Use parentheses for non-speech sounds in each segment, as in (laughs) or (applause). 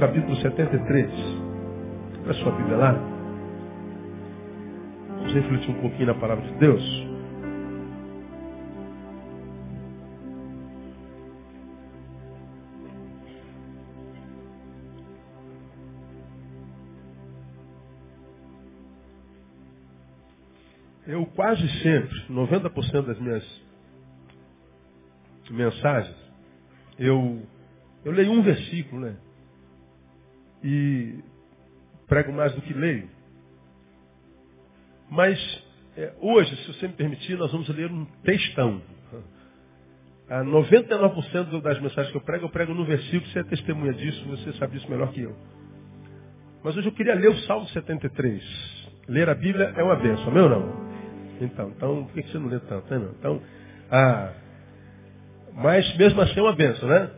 Capítulo 73. Olha a sua Bíblia lá. Vamos refletir um pouquinho na palavra de Deus. Eu quase sempre, 90% das minhas mensagens, eu, eu leio um versículo, né? E prego mais do que leio. Mas é, hoje, se você me permitir, nós vamos ler um textão. A 99% das mensagens que eu prego, eu prego no versículo, você é testemunha disso, você sabe disso melhor que eu. Mas hoje eu queria ler o Salmo 73. Ler a Bíblia é uma benção, meu não? Então, então por que você não lê tanto? Então, ah, mas mesmo assim é uma benção, né?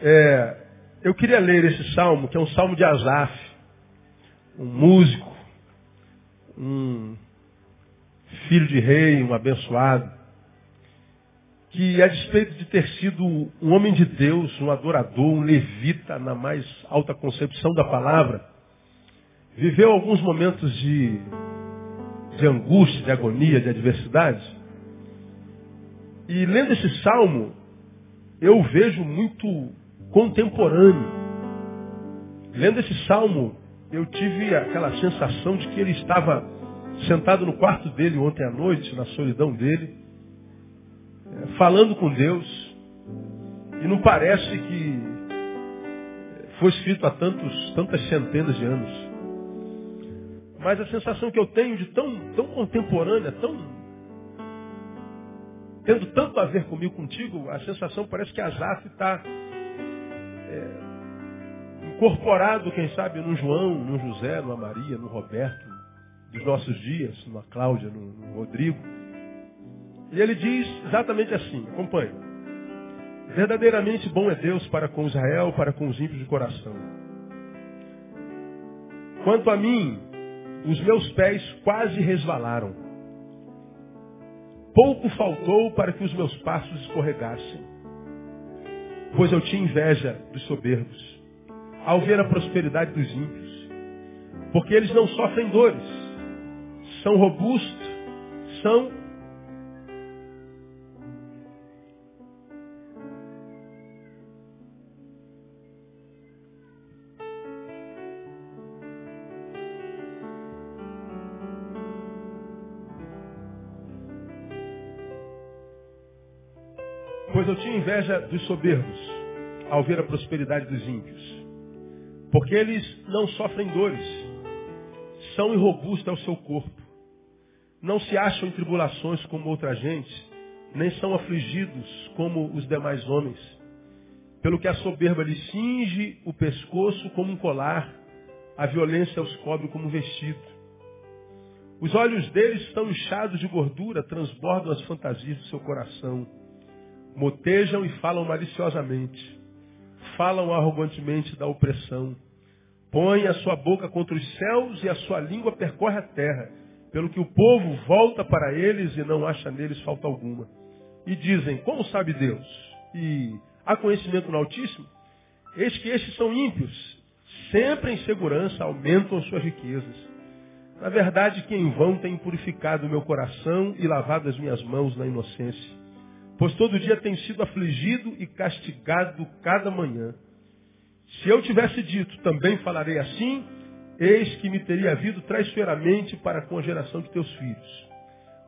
É, eu queria ler esse salmo, que é um salmo de Asaf, um músico, um filho de rei, um abençoado, que a despeito de ter sido um homem de Deus, um adorador, um levita na mais alta concepção da palavra, viveu alguns momentos de de angústia, de agonia, de adversidade. E lendo esse salmo, eu vejo muito contemporâneo. Lendo esse salmo, eu tive aquela sensação de que ele estava sentado no quarto dele ontem à noite, na solidão dele, é, falando com Deus. E não parece que foi escrito há tantos, tantas centenas de anos. Mas a sensação que eu tenho de tão, tão contemporânea, tão. tendo tanto a ver comigo, contigo, a sensação parece que a Zaf está é, incorporado, quem sabe, no João, no José, numa Maria, no Roberto, dos nossos dias, numa Cláudia, no, Rodrigo. E ele diz exatamente assim, acompanhe. Verdadeiramente bom é Deus para com Israel, para com os ímpios de coração. Quanto a mim, os meus pés quase resvalaram. Pouco faltou para que os meus passos escorregassem. Pois eu tinha inveja dos soberbos, ao ver a prosperidade dos ímpios. Porque eles não sofrem dores, são robustos, são Pois eu tinha inveja dos soberbos, ao ver a prosperidade dos ímpios. Porque eles não sofrem dores, são irrobustos ao seu corpo. Não se acham em tribulações como outra gente, nem são afligidos como os demais homens. Pelo que a soberba lhes cinge o pescoço como um colar, a violência os cobre como um vestido. Os olhos deles estão inchados de gordura, transbordam as fantasias do seu coração motejam e falam maliciosamente, falam arrogantemente da opressão, põem a sua boca contra os céus e a sua língua percorre a terra, pelo que o povo volta para eles e não acha neles falta alguma. E dizem, como sabe Deus? E há conhecimento no Altíssimo? Eis que estes são ímpios, sempre em segurança aumentam suas riquezas. Na verdade, que em vão tem purificado o meu coração e lavado as minhas mãos na inocência pois todo dia tem sido afligido e castigado cada manhã. Se eu tivesse dito, também falarei assim, eis que me teria havido traiçoeiramente para com a geração de teus filhos.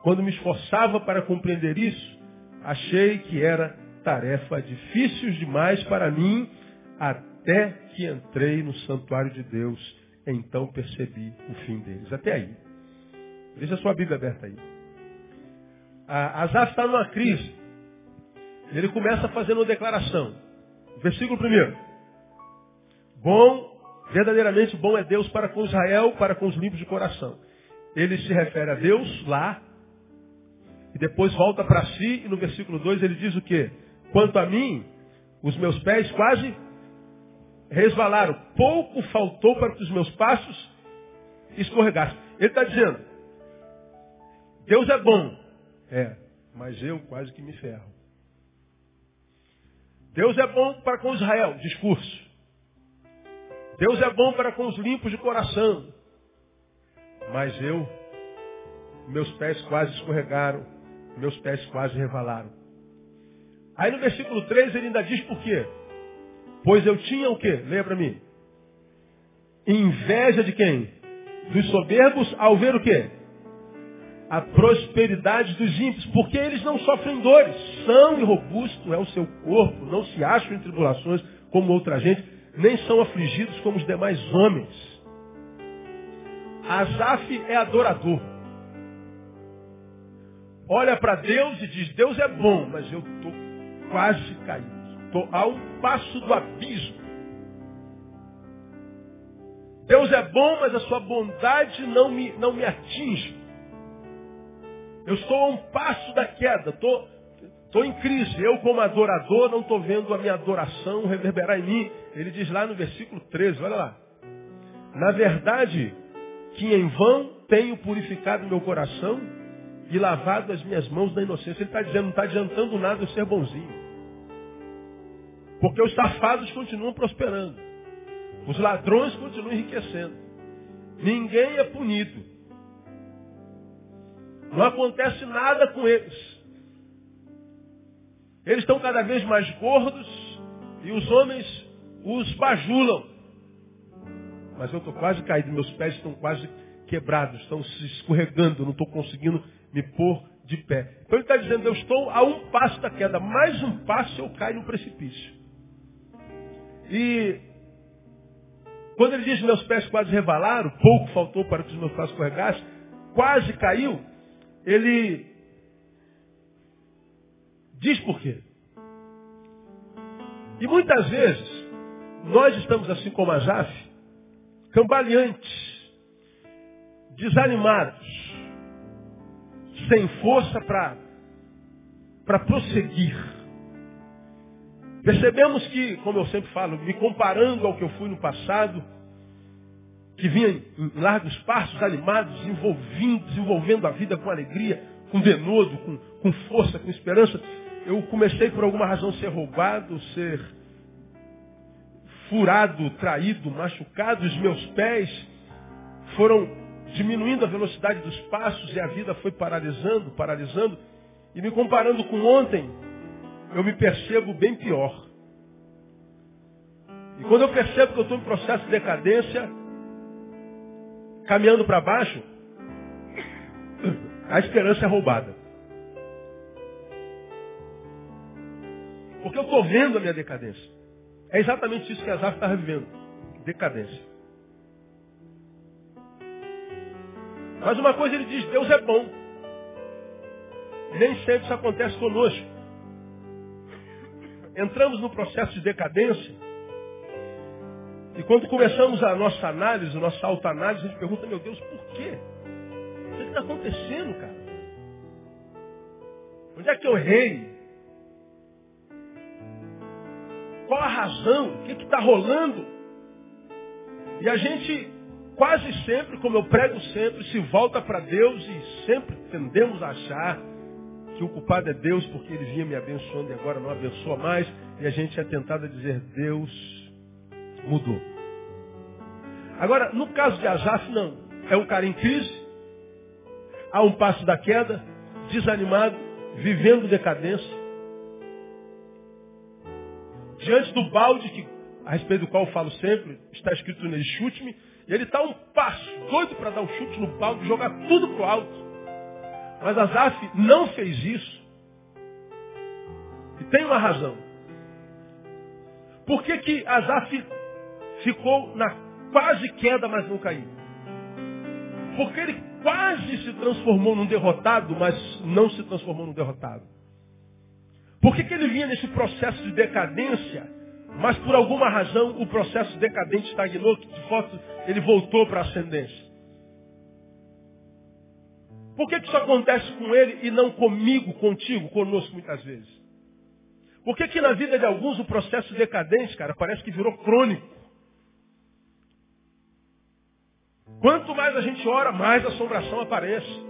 Quando me esforçava para compreender isso, achei que era tarefa difícil demais para mim, até que entrei no santuário de Deus. Então percebi o fim deles. Até aí. Deixa a sua Bíblia aberta aí. A Asaf está numa crise. Ele começa fazendo uma declaração. Versículo 1. Bom, verdadeiramente bom é Deus para com Israel, para com os limpos de coração. Ele se refere a Deus lá, e depois volta para si, e no versículo 2 ele diz o quê? Quanto a mim, os meus pés quase resvalaram. Pouco faltou para que os meus passos escorregassem. Ele está dizendo, Deus é bom. É, mas eu quase que me ferro. Deus é bom para com Israel, discurso. Deus é bom para com os limpos de coração. Mas eu, meus pés quase escorregaram, meus pés quase revalaram. Aí no versículo 3 ele ainda diz por quê? Pois eu tinha o quê? Leia para mim. Inveja de quem? Dos soberbos ao ver o quê? A prosperidade dos ímpios. Porque eles não sofrem dores. São e robusto é o seu corpo. Não se acham em tribulações como outra gente. Nem são afligidos como os demais homens. Asaf é adorador. Olha para Deus e diz, Deus é bom, mas eu estou quase caído. Estou a um passo do abismo. Deus é bom, mas a sua bondade não me, não me atinge. Eu estou a um passo da queda. Estou, estou em crise. Eu, como adorador, não estou vendo a minha adoração reverberar em mim. Ele diz lá no versículo 13, olha lá. Na verdade, que em vão tenho purificado meu coração e lavado as minhas mãos da inocência. Ele está dizendo, não está adiantando nada eu ser bonzinho. Porque os safados continuam prosperando. Os ladrões continuam enriquecendo. Ninguém é punido. Não acontece nada com eles. Eles estão cada vez mais gordos e os homens os bajulam. Mas eu estou quase caído, meus pés estão quase quebrados, estão se escorregando, não estou conseguindo me pôr de pé. Então ele está dizendo, eu estou a um passo da queda, mais um passo eu caio no precipício. E quando ele diz meus pés quase revalaram, pouco faltou para que os meus pés escorregassem, quase caiu, ele diz por quê. E muitas vezes, nós estamos assim como a Jaf, cambaleantes, desanimados, sem força para prosseguir. Percebemos que, como eu sempre falo, me comparando ao que eu fui no passado, que vinha em largos passos, animados, desenvolvendo, desenvolvendo a vida com alegria, com denodo, com, com força, com esperança, eu comecei por alguma razão a ser roubado, ser furado, traído, machucado, os meus pés foram diminuindo a velocidade dos passos e a vida foi paralisando, paralisando, e me comparando com ontem, eu me percebo bem pior. E quando eu percebo que eu estou em processo de decadência, caminhando para baixo, a esperança é roubada. Porque eu estou vendo a minha decadência. É exatamente isso que Azaf estava vivendo. Decadência. Mas uma coisa ele diz, Deus é bom. Nem sempre isso acontece conosco entramos no processo de decadência. E quando começamos a nossa análise, a nossa autoanálise, a gente pergunta, meu Deus, por quê? O que está acontecendo, cara? Onde é que eu errei? Qual a razão? O que está rolando? E a gente quase sempre, como eu prego sempre, se volta para Deus e sempre tendemos a achar que o culpado é Deus porque ele vinha me abençoando e agora não abençoa mais. E a gente é tentado a dizer, Deus mudou. Agora, no caso de Asaf, não. É um cara em crise, a um passo da queda, desanimado, vivendo decadência. Diante do balde, que, a respeito do qual eu falo sempre, está escrito nele, chute-me, e ele está um passo, doido para dar um chute no balde, jogar tudo para o alto. Mas Asaf não fez isso. E tem uma razão. Por que, que Asaf ficou na quase queda, mas não caiu? Porque ele quase se transformou num derrotado, mas não se transformou num derrotado. Por que, que ele vinha nesse processo de decadência, mas por alguma razão o processo decadente estagnou, de fato ele voltou para a ascendência? Por que, que isso acontece com ele e não comigo, contigo, conosco muitas vezes? Por que, que na vida de alguns o processo decadente, cara, parece que virou crônico? Quanto mais a gente ora, mais assombração aparece.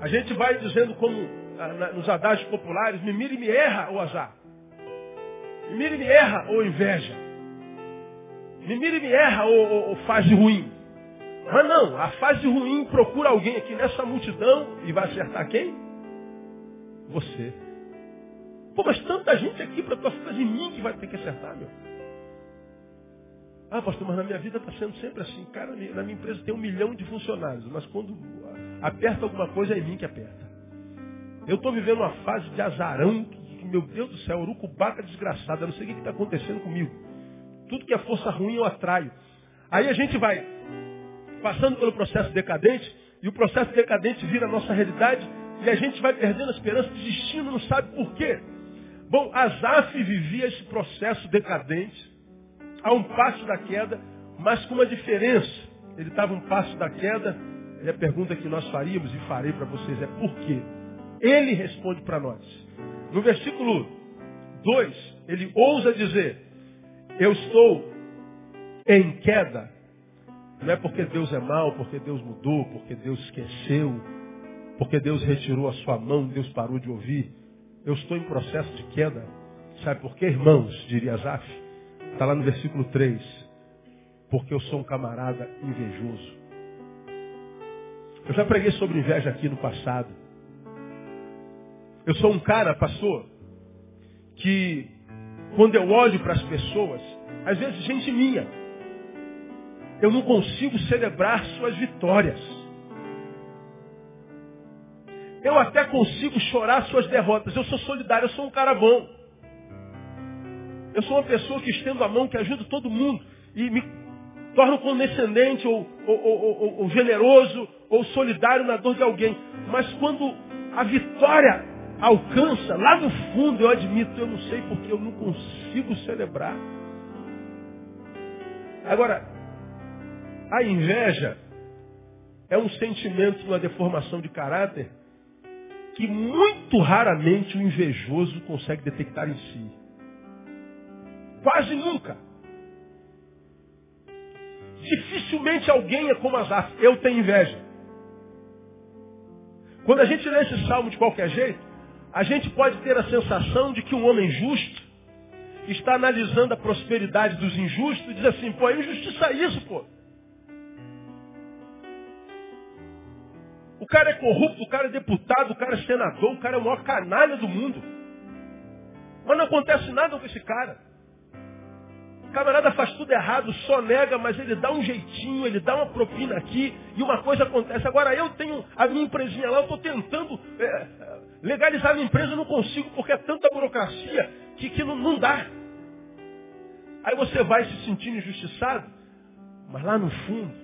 A gente vai dizendo como nos adágios populares, me mire e me erra, ou azar. Me mire e me erra, ou inveja. me mira e me erra ou, ou, ou fase ruim. Mas não, a fase ruim procura alguém aqui nessa multidão e vai acertar quem? Você. Pô, mas tanta gente aqui para tua frase em mim que vai ter que acertar, meu. Ah, pastor, mas na minha vida está sendo sempre assim. Cara, na minha empresa tem um milhão de funcionários, mas quando aperta alguma coisa é em mim que aperta. Eu estou vivendo uma fase de azarão, que, meu Deus do céu, urucubaca desgraçada, eu não sei o que está acontecendo comigo. Tudo que é força ruim eu atraio. Aí a gente vai passando pelo processo decadente, e o processo decadente vira a nossa realidade, e a gente vai perdendo a esperança, desistindo, não sabe por quê. Bom, Azaf vivia esse processo decadente, a um passo da queda, mas com uma diferença. Ele estava um passo da queda, e a pergunta que nós faríamos, e farei para vocês, é por quê? Ele responde para nós. No versículo 2, ele ousa dizer, eu estou em queda. Não é porque Deus é mau, porque Deus mudou, porque Deus esqueceu, porque Deus retirou a sua mão, Deus parou de ouvir. Eu estou em processo de queda. Sabe por quê, irmãos? Diria Zaf. Está lá no versículo 3. Porque eu sou um camarada invejoso. Eu já preguei sobre inveja aqui no passado. Eu sou um cara, pastor, que quando eu olho para as pessoas, às vezes gente minha, eu não consigo celebrar suas vitórias. Eu até consigo chorar suas derrotas. Eu sou solidário, eu sou um cara bom. Eu sou uma pessoa que estendo a mão, que ajuda todo mundo. E me torno condescendente ou, ou, ou, ou, generoso ou solidário na dor de alguém. Mas quando a vitória alcança, lá no fundo eu admito, eu não sei porque eu não consigo celebrar. Agora, a inveja é um sentimento, uma deformação de caráter que muito raramente o invejoso consegue detectar em si. Quase nunca. Dificilmente alguém é como Asaf. Eu tenho inveja. Quando a gente lê esse salmo de qualquer jeito, a gente pode ter a sensação de que um homem justo está analisando a prosperidade dos injustos e diz assim, pô, é injustiça isso, pô. O cara é corrupto, o cara é deputado, o cara é senador, o cara é o maior canalha do mundo. Mas não acontece nada com esse cara. O camarada faz tudo errado, só nega, mas ele dá um jeitinho, ele dá uma propina aqui e uma coisa acontece. Agora eu tenho a minha empresinha lá, eu estou tentando é, legalizar a minha empresa, eu não consigo porque é tanta burocracia que, que não, não dá. Aí você vai se sentindo injustiçado, mas lá no fundo,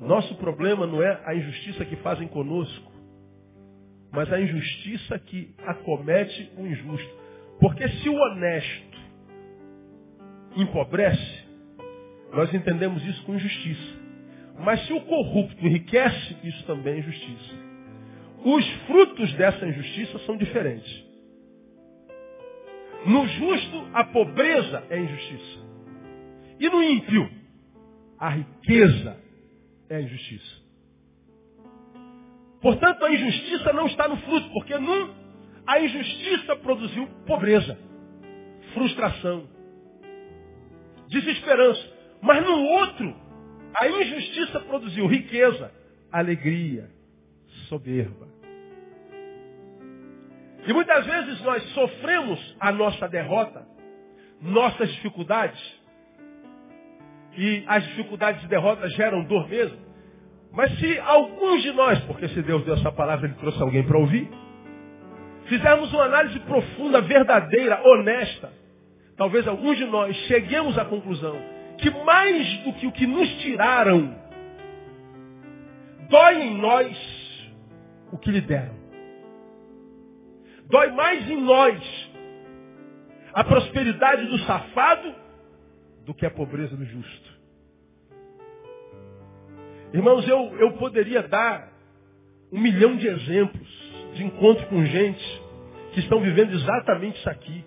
nosso problema não é a injustiça que fazem conosco, mas a injustiça que acomete o injusto. Porque se o honesto empobrece, nós entendemos isso com injustiça. Mas se o corrupto enriquece, isso também é injustiça. Os frutos dessa injustiça são diferentes. No justo, a pobreza é injustiça. E no ímpio, a riqueza é injustiça. Portanto, a injustiça não está no fruto, porque num, a injustiça produziu pobreza, frustração, desesperança. Mas no outro, a injustiça produziu riqueza, alegria, soberba. E muitas vezes nós sofremos a nossa derrota, nossas dificuldades, e as dificuldades e derrotas geram dor mesmo. Mas se alguns de nós, porque se Deus deu essa palavra, Ele trouxe alguém para ouvir, fizermos uma análise profunda, verdadeira, honesta, talvez alguns de nós cheguemos à conclusão que mais do que o que nos tiraram, dói em nós o que lhe deram. Dói mais em nós a prosperidade do safado do que a pobreza do justo. Irmãos, eu, eu poderia dar um milhão de exemplos de encontro com gente que estão vivendo exatamente isso aqui.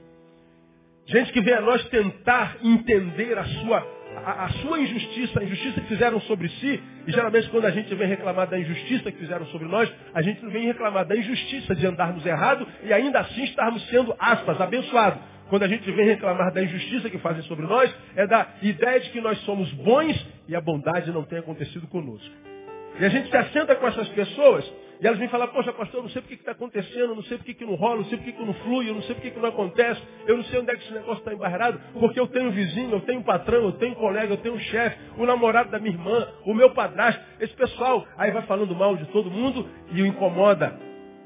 Gente que vem a nós tentar entender a sua, a, a, sua injustiça, a injustiça que fizeram sobre si. E geralmente quando a gente vem reclamar da injustiça que fizeram sobre nós, a gente vem reclamar da injustiça de andarmos errado e ainda assim estarmos sendo, aspas, abençoados. quando a gente vem reclamar da injustiça que fazem sobre nós, é da ideia de que nós somos bons e a bondade não tem acontecido conosco. E a gente se assenta com essas pessoas e elas vêm falar, poxa, pastor, eu não sei porque está acontecendo, eu não sei porque que não rola, eu não sei porque que não flui, eu não sei porque que não acontece, eu não sei onde é que esse negócio está embarrado, porque eu tenho um vizinho, eu tenho um patrão, eu tenho um colega, eu tenho um chefe, o namorado da minha irmã, o meu padrasto, esse pessoal, aí vai falando mal de todo mundo e o incomoda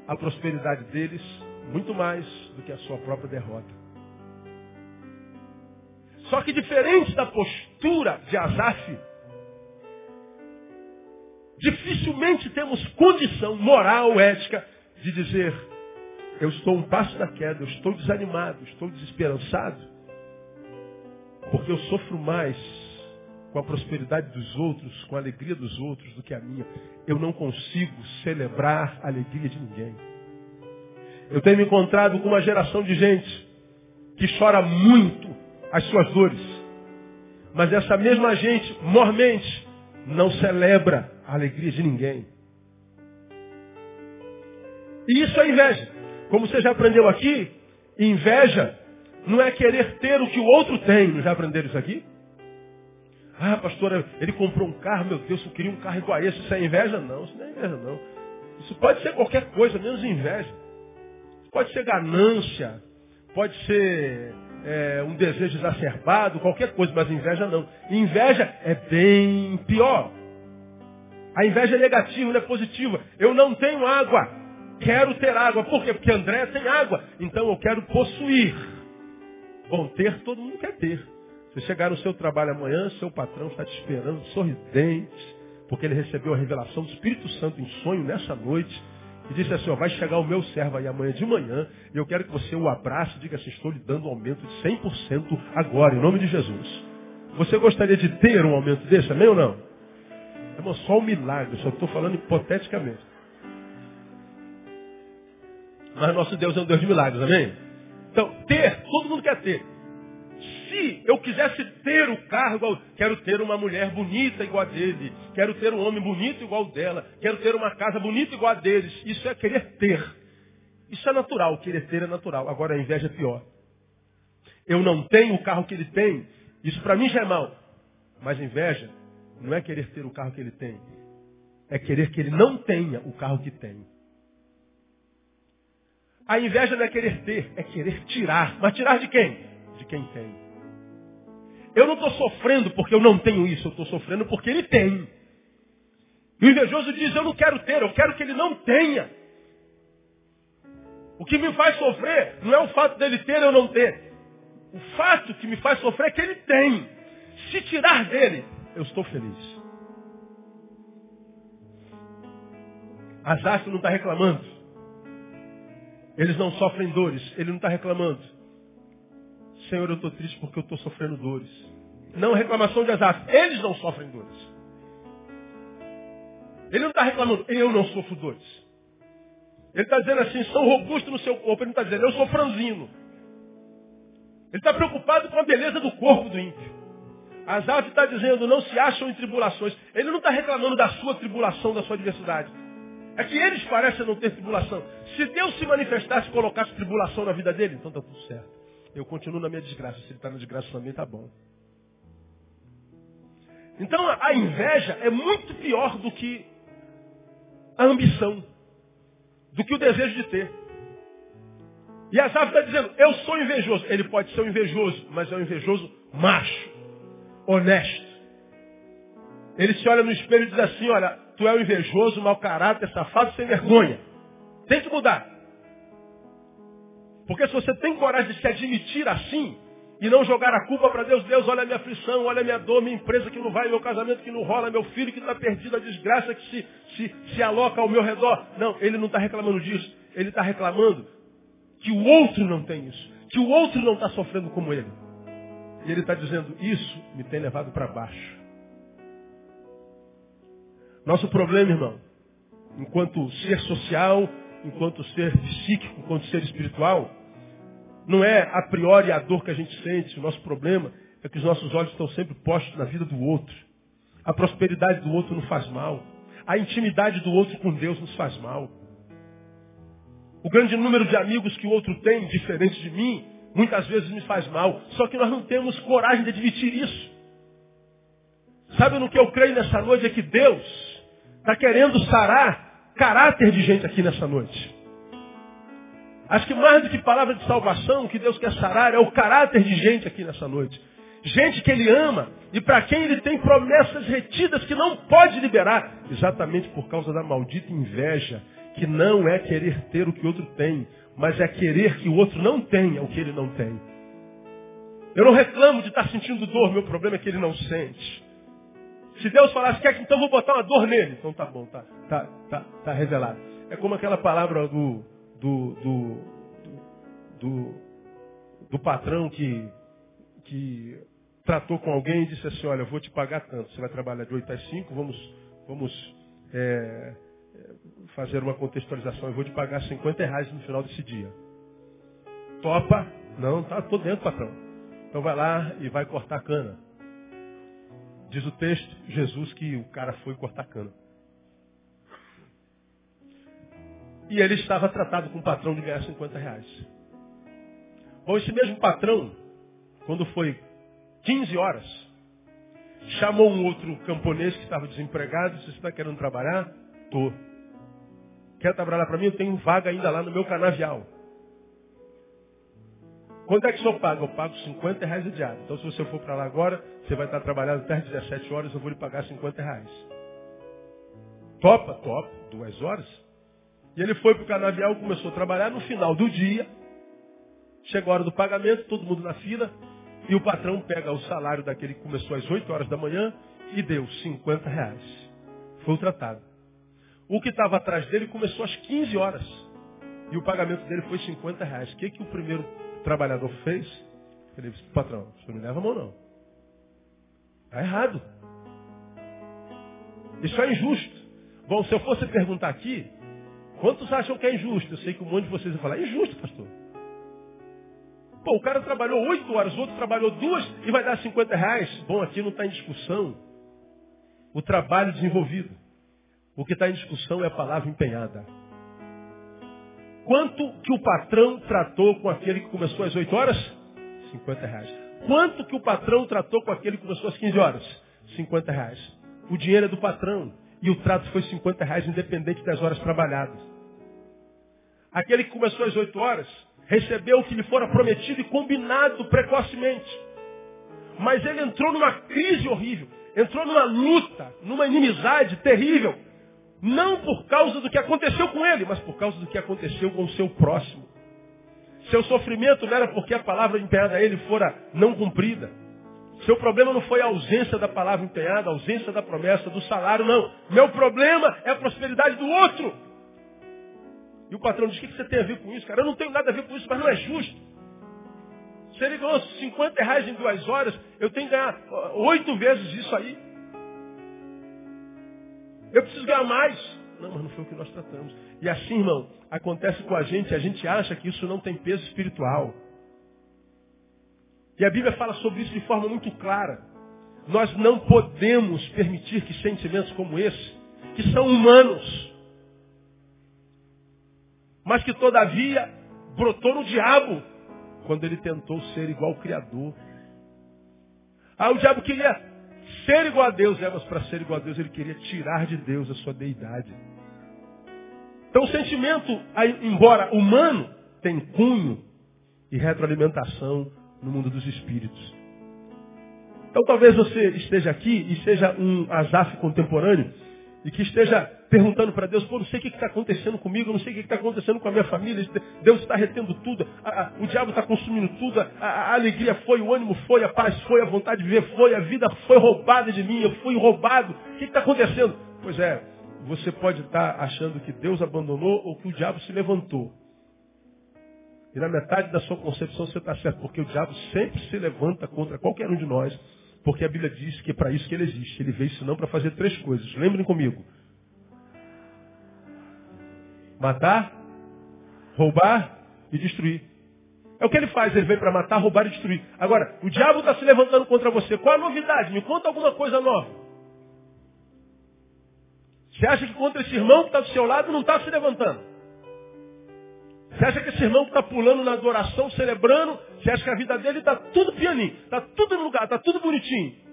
a prosperidade deles muito mais do que a sua própria derrota. Só que diferente da postura de Asaf, dificilmente temos condição moral, ética, de dizer, eu estou um passo da queda, eu estou desanimado, estou desesperançado, porque eu sofro mais com a prosperidade dos outros, com a alegria dos outros do que a minha. Eu não consigo celebrar a alegria de ninguém. Eu tenho me encontrado com uma geração de gente que chora muito as suas dores. Mas essa mesma gente, mormente, não celebra a alegria de ninguém. E isso é inveja. Como você já aprendeu aqui, inveja não é querer ter o que o outro tem. Não já aprenderam isso aqui? Ah, pastor, ele comprou um carro, meu Deus, eu queria um carro igual a esse. Isso é inveja? Não, isso não é inveja, não. Isso pode ser qualquer coisa, menos inveja. Pode ser ganância, pode ser é, um desejo exacerbado, qualquer coisa, mas inveja não. Inveja é bem pior. A inveja é negativa, não é positiva. Eu não tenho água, quero ter água. Por quê? Porque André tem água, então eu quero possuir. Bom, ter todo mundo quer ter. Você chegar no seu trabalho amanhã, seu patrão está te esperando, sorridente, porque ele recebeu a revelação do Espírito Santo em sonho nessa noite. E disse assim, ó, vai chegar o meu servo aí amanhã de manhã, e eu quero que você o abrace e diga assim, estou lhe dando um aumento de 100% agora, em nome de Jesus. Você gostaria de ter um aumento desse, amém ou não? Irmão, só um milagre, só estou falando hipoteticamente. Mas nosso Deus é um Deus de milagres, amém? Então, ter, todo mundo quer ter. Se eu quisesse ter o carro quero ter uma mulher bonita igual a dele, quero ter um homem bonito igual dela, quero ter uma casa bonita igual a deles, isso é querer ter. Isso é natural, querer ter é natural. Agora a inveja é pior. Eu não tenho o carro que ele tem, isso para mim já é mal. Mas inveja não é querer ter o carro que ele tem. É querer que ele não tenha o carro que tem. A inveja não é querer ter, é querer tirar. Mas tirar de quem? De quem tem. Eu não estou sofrendo porque eu não tenho isso, eu estou sofrendo porque ele tem. E o invejoso diz, eu não quero ter, eu quero que ele não tenha. O que me faz sofrer não é o fato dele ter ou não ter. O fato que me faz sofrer é que ele tem. Se tirar dele, eu estou feliz. Asaf não está reclamando. Eles não sofrem dores. Ele não está reclamando. Senhor, eu estou triste porque eu estou sofrendo dores. Não reclamação de Asaf. Eles não sofrem dores. Ele não está reclamando, eu não sofro dores. Ele está dizendo assim, são robustos no seu corpo. Ele não está dizendo, eu sou franzino. Ele está preocupado com a beleza do corpo do ímpio. Asaf está dizendo, não se acham em tribulações. Ele não está reclamando da sua tribulação, da sua adversidade. É que eles parecem não ter tribulação. Se Deus se manifestasse e colocasse tribulação na vida dele, então está tudo certo. Eu continuo na minha desgraça. Se ele está na desgraça também, está bom. Então a inveja é muito pior do que a ambição, do que o desejo de ter. E Asaf está dizendo, eu sou invejoso. Ele pode ser um invejoso, mas é um invejoso macho honesto. Ele se olha no espelho e diz assim, olha, tu é um invejoso, mau caráter, safado, sem vergonha. Tem que mudar. Porque se você tem coragem de se admitir assim, e não jogar a culpa para Deus, Deus, olha a minha aflição, olha a minha dor, minha empresa que não vai, meu casamento que não rola, meu filho que está perdido, a desgraça que se, se, se aloca ao meu redor. Não, ele não está reclamando disso. Ele está reclamando que o outro não tem isso. Que o outro não está sofrendo como ele. E ele está dizendo, isso me tem levado para baixo. Nosso problema, irmão, enquanto ser social, enquanto ser psíquico, enquanto ser espiritual, não é a priori a dor que a gente sente. O nosso problema é que os nossos olhos estão sempre postos na vida do outro. A prosperidade do outro não faz mal. A intimidade do outro com Deus nos faz mal. O grande número de amigos que o outro tem, diferente de mim, muitas vezes me faz mal. Só que nós não temos coragem de admitir isso. Sabe no que eu creio nessa noite? É que Deus está querendo sarar caráter de gente aqui nessa noite. Acho que mais do que palavra de salvação, o que Deus quer sarar é o caráter de gente aqui nessa noite. Gente que Ele ama e para quem Ele tem promessas retidas que não pode liberar, exatamente por causa da maldita inveja, que não é querer ter o que outro tem, mas é querer que o outro não tenha o que ele não tem. Eu não reclamo de estar sentindo dor, meu problema é que ele não sente. Se Deus falasse, quer que então vou botar uma dor nele, então tá bom, tá, tá, tá, tá revelado. É como aquela palavra do, do, do, do, do patrão que, que tratou com alguém e disse assim, olha, eu vou te pagar tanto. Você vai trabalhar de 8 às 5, vamos, vamos é, fazer uma contextualização. Eu vou te pagar 50 reais no final desse dia. Topa? Não, tá, tô dentro, patrão. Então vai lá e vai cortar cana. Diz o texto, Jesus, que o cara foi cortar cana. E ele estava tratado com o patrão de ganhar 50 reais. Bom, esse mesmo patrão, quando foi 15 horas, chamou um outro camponês que estava desempregado e você está querendo trabalhar? Estou. Quer trabalhar para mim? Eu tenho vaga ainda lá no meu canavial. Quanto é que o senhor paga? Eu pago 50 reais a diário. Então se você for para lá agora, você vai estar trabalhando até 17 horas, eu vou lhe pagar 50 reais. Topa? Top. Duas horas. E ele foi para o canavial, começou a trabalhar. No final do dia, chegou a hora do pagamento, todo mundo na fila. E o patrão pega o salário daquele que começou às 8 horas da manhã e deu 50 reais. Foi o tratado. O que estava atrás dele começou às 15 horas. E o pagamento dele foi 50 reais. O que, que o primeiro trabalhador fez? Ele disse, patrão, você não leva a mão não. Está errado. Isso é injusto. Bom, se eu fosse perguntar aqui, quantos acham que é injusto? Eu sei que um monte de vocês vai falar, é injusto, pastor. Pô, o cara trabalhou oito horas, o outro trabalhou duas e vai dar 50 reais. Bom, aqui não está em discussão o trabalho desenvolvido. O que está em discussão é a palavra empenhada. Quanto que o patrão tratou com aquele que começou às 8 horas? 50 reais. Quanto que o patrão tratou com aquele que começou às 15 horas? 50 reais. O dinheiro é do patrão. E o trato foi 50 reais, independente das horas trabalhadas. Aquele que começou às 8 horas recebeu o que lhe fora prometido e combinado precocemente. Mas ele entrou numa crise horrível, entrou numa luta, numa inimizade terrível. Não por causa do que aconteceu com ele, mas por causa do que aconteceu com o seu próximo. Seu sofrimento não era porque a palavra empenhada a ele fora não cumprida. Seu problema não foi a ausência da palavra empenhada, a ausência da promessa, do salário, não. Meu problema é a prosperidade do outro. E o patrão diz, o que você tem a ver com isso, cara? Eu não tenho nada a ver com isso, mas não é justo. Se ele ganhou 50 reais em duas horas, eu tenho que ganhar oito vezes isso aí. Eu preciso ganhar mais. Não, mas não foi o que nós tratamos. E assim, irmão, acontece com a gente, a gente acha que isso não tem peso espiritual. E a Bíblia fala sobre isso de forma muito clara. Nós não podemos permitir que sentimentos como esse, que são humanos, mas que todavia brotou no diabo quando ele tentou ser igual ao Criador. Ah, o diabo queria ser igual a Deus, é, para ser igual a Deus ele queria tirar de Deus a sua deidade. Então o sentimento, embora humano, tem cunho e retroalimentação no mundo dos espíritos. Então talvez você esteja aqui e seja um Azaf contemporâneo e que esteja perguntando para Deus, pô, não sei o que está acontecendo comigo, não sei o que está acontecendo com a minha família, Deus está retendo tudo, a, a, o diabo está consumindo tudo, a, a, alegria foi, o ânimo foi, a paz foi, a vontade de viver foi, a vida foi roubada de mim, eu fui roubado. O que está acontecendo? Pois é, você pode estar tá achando que Deus abandonou ou que o diabo se levantou. E na metade da sua concepção você está certo, porque o diabo sempre se levanta contra qualquer um de nós porque a Bíblia diz que é para isso que ele existe. Ele veio senão para fazer três coisas. Lembrem comigo. Matar, roubar e destruir. É o que ele faz, ele veio para matar, roubar e destruir. Agora, o diabo está se levantando contra você. Qual a novidade? Me conta alguma coisa nova. Você acha que contra esse irmão que está do seu lado não está se levantando? Você acha que esse irmão que está pulando na adoração, celebrando, você acha que a vida dele está tudo pianinho, está tudo no lugar, está tudo bonitinho.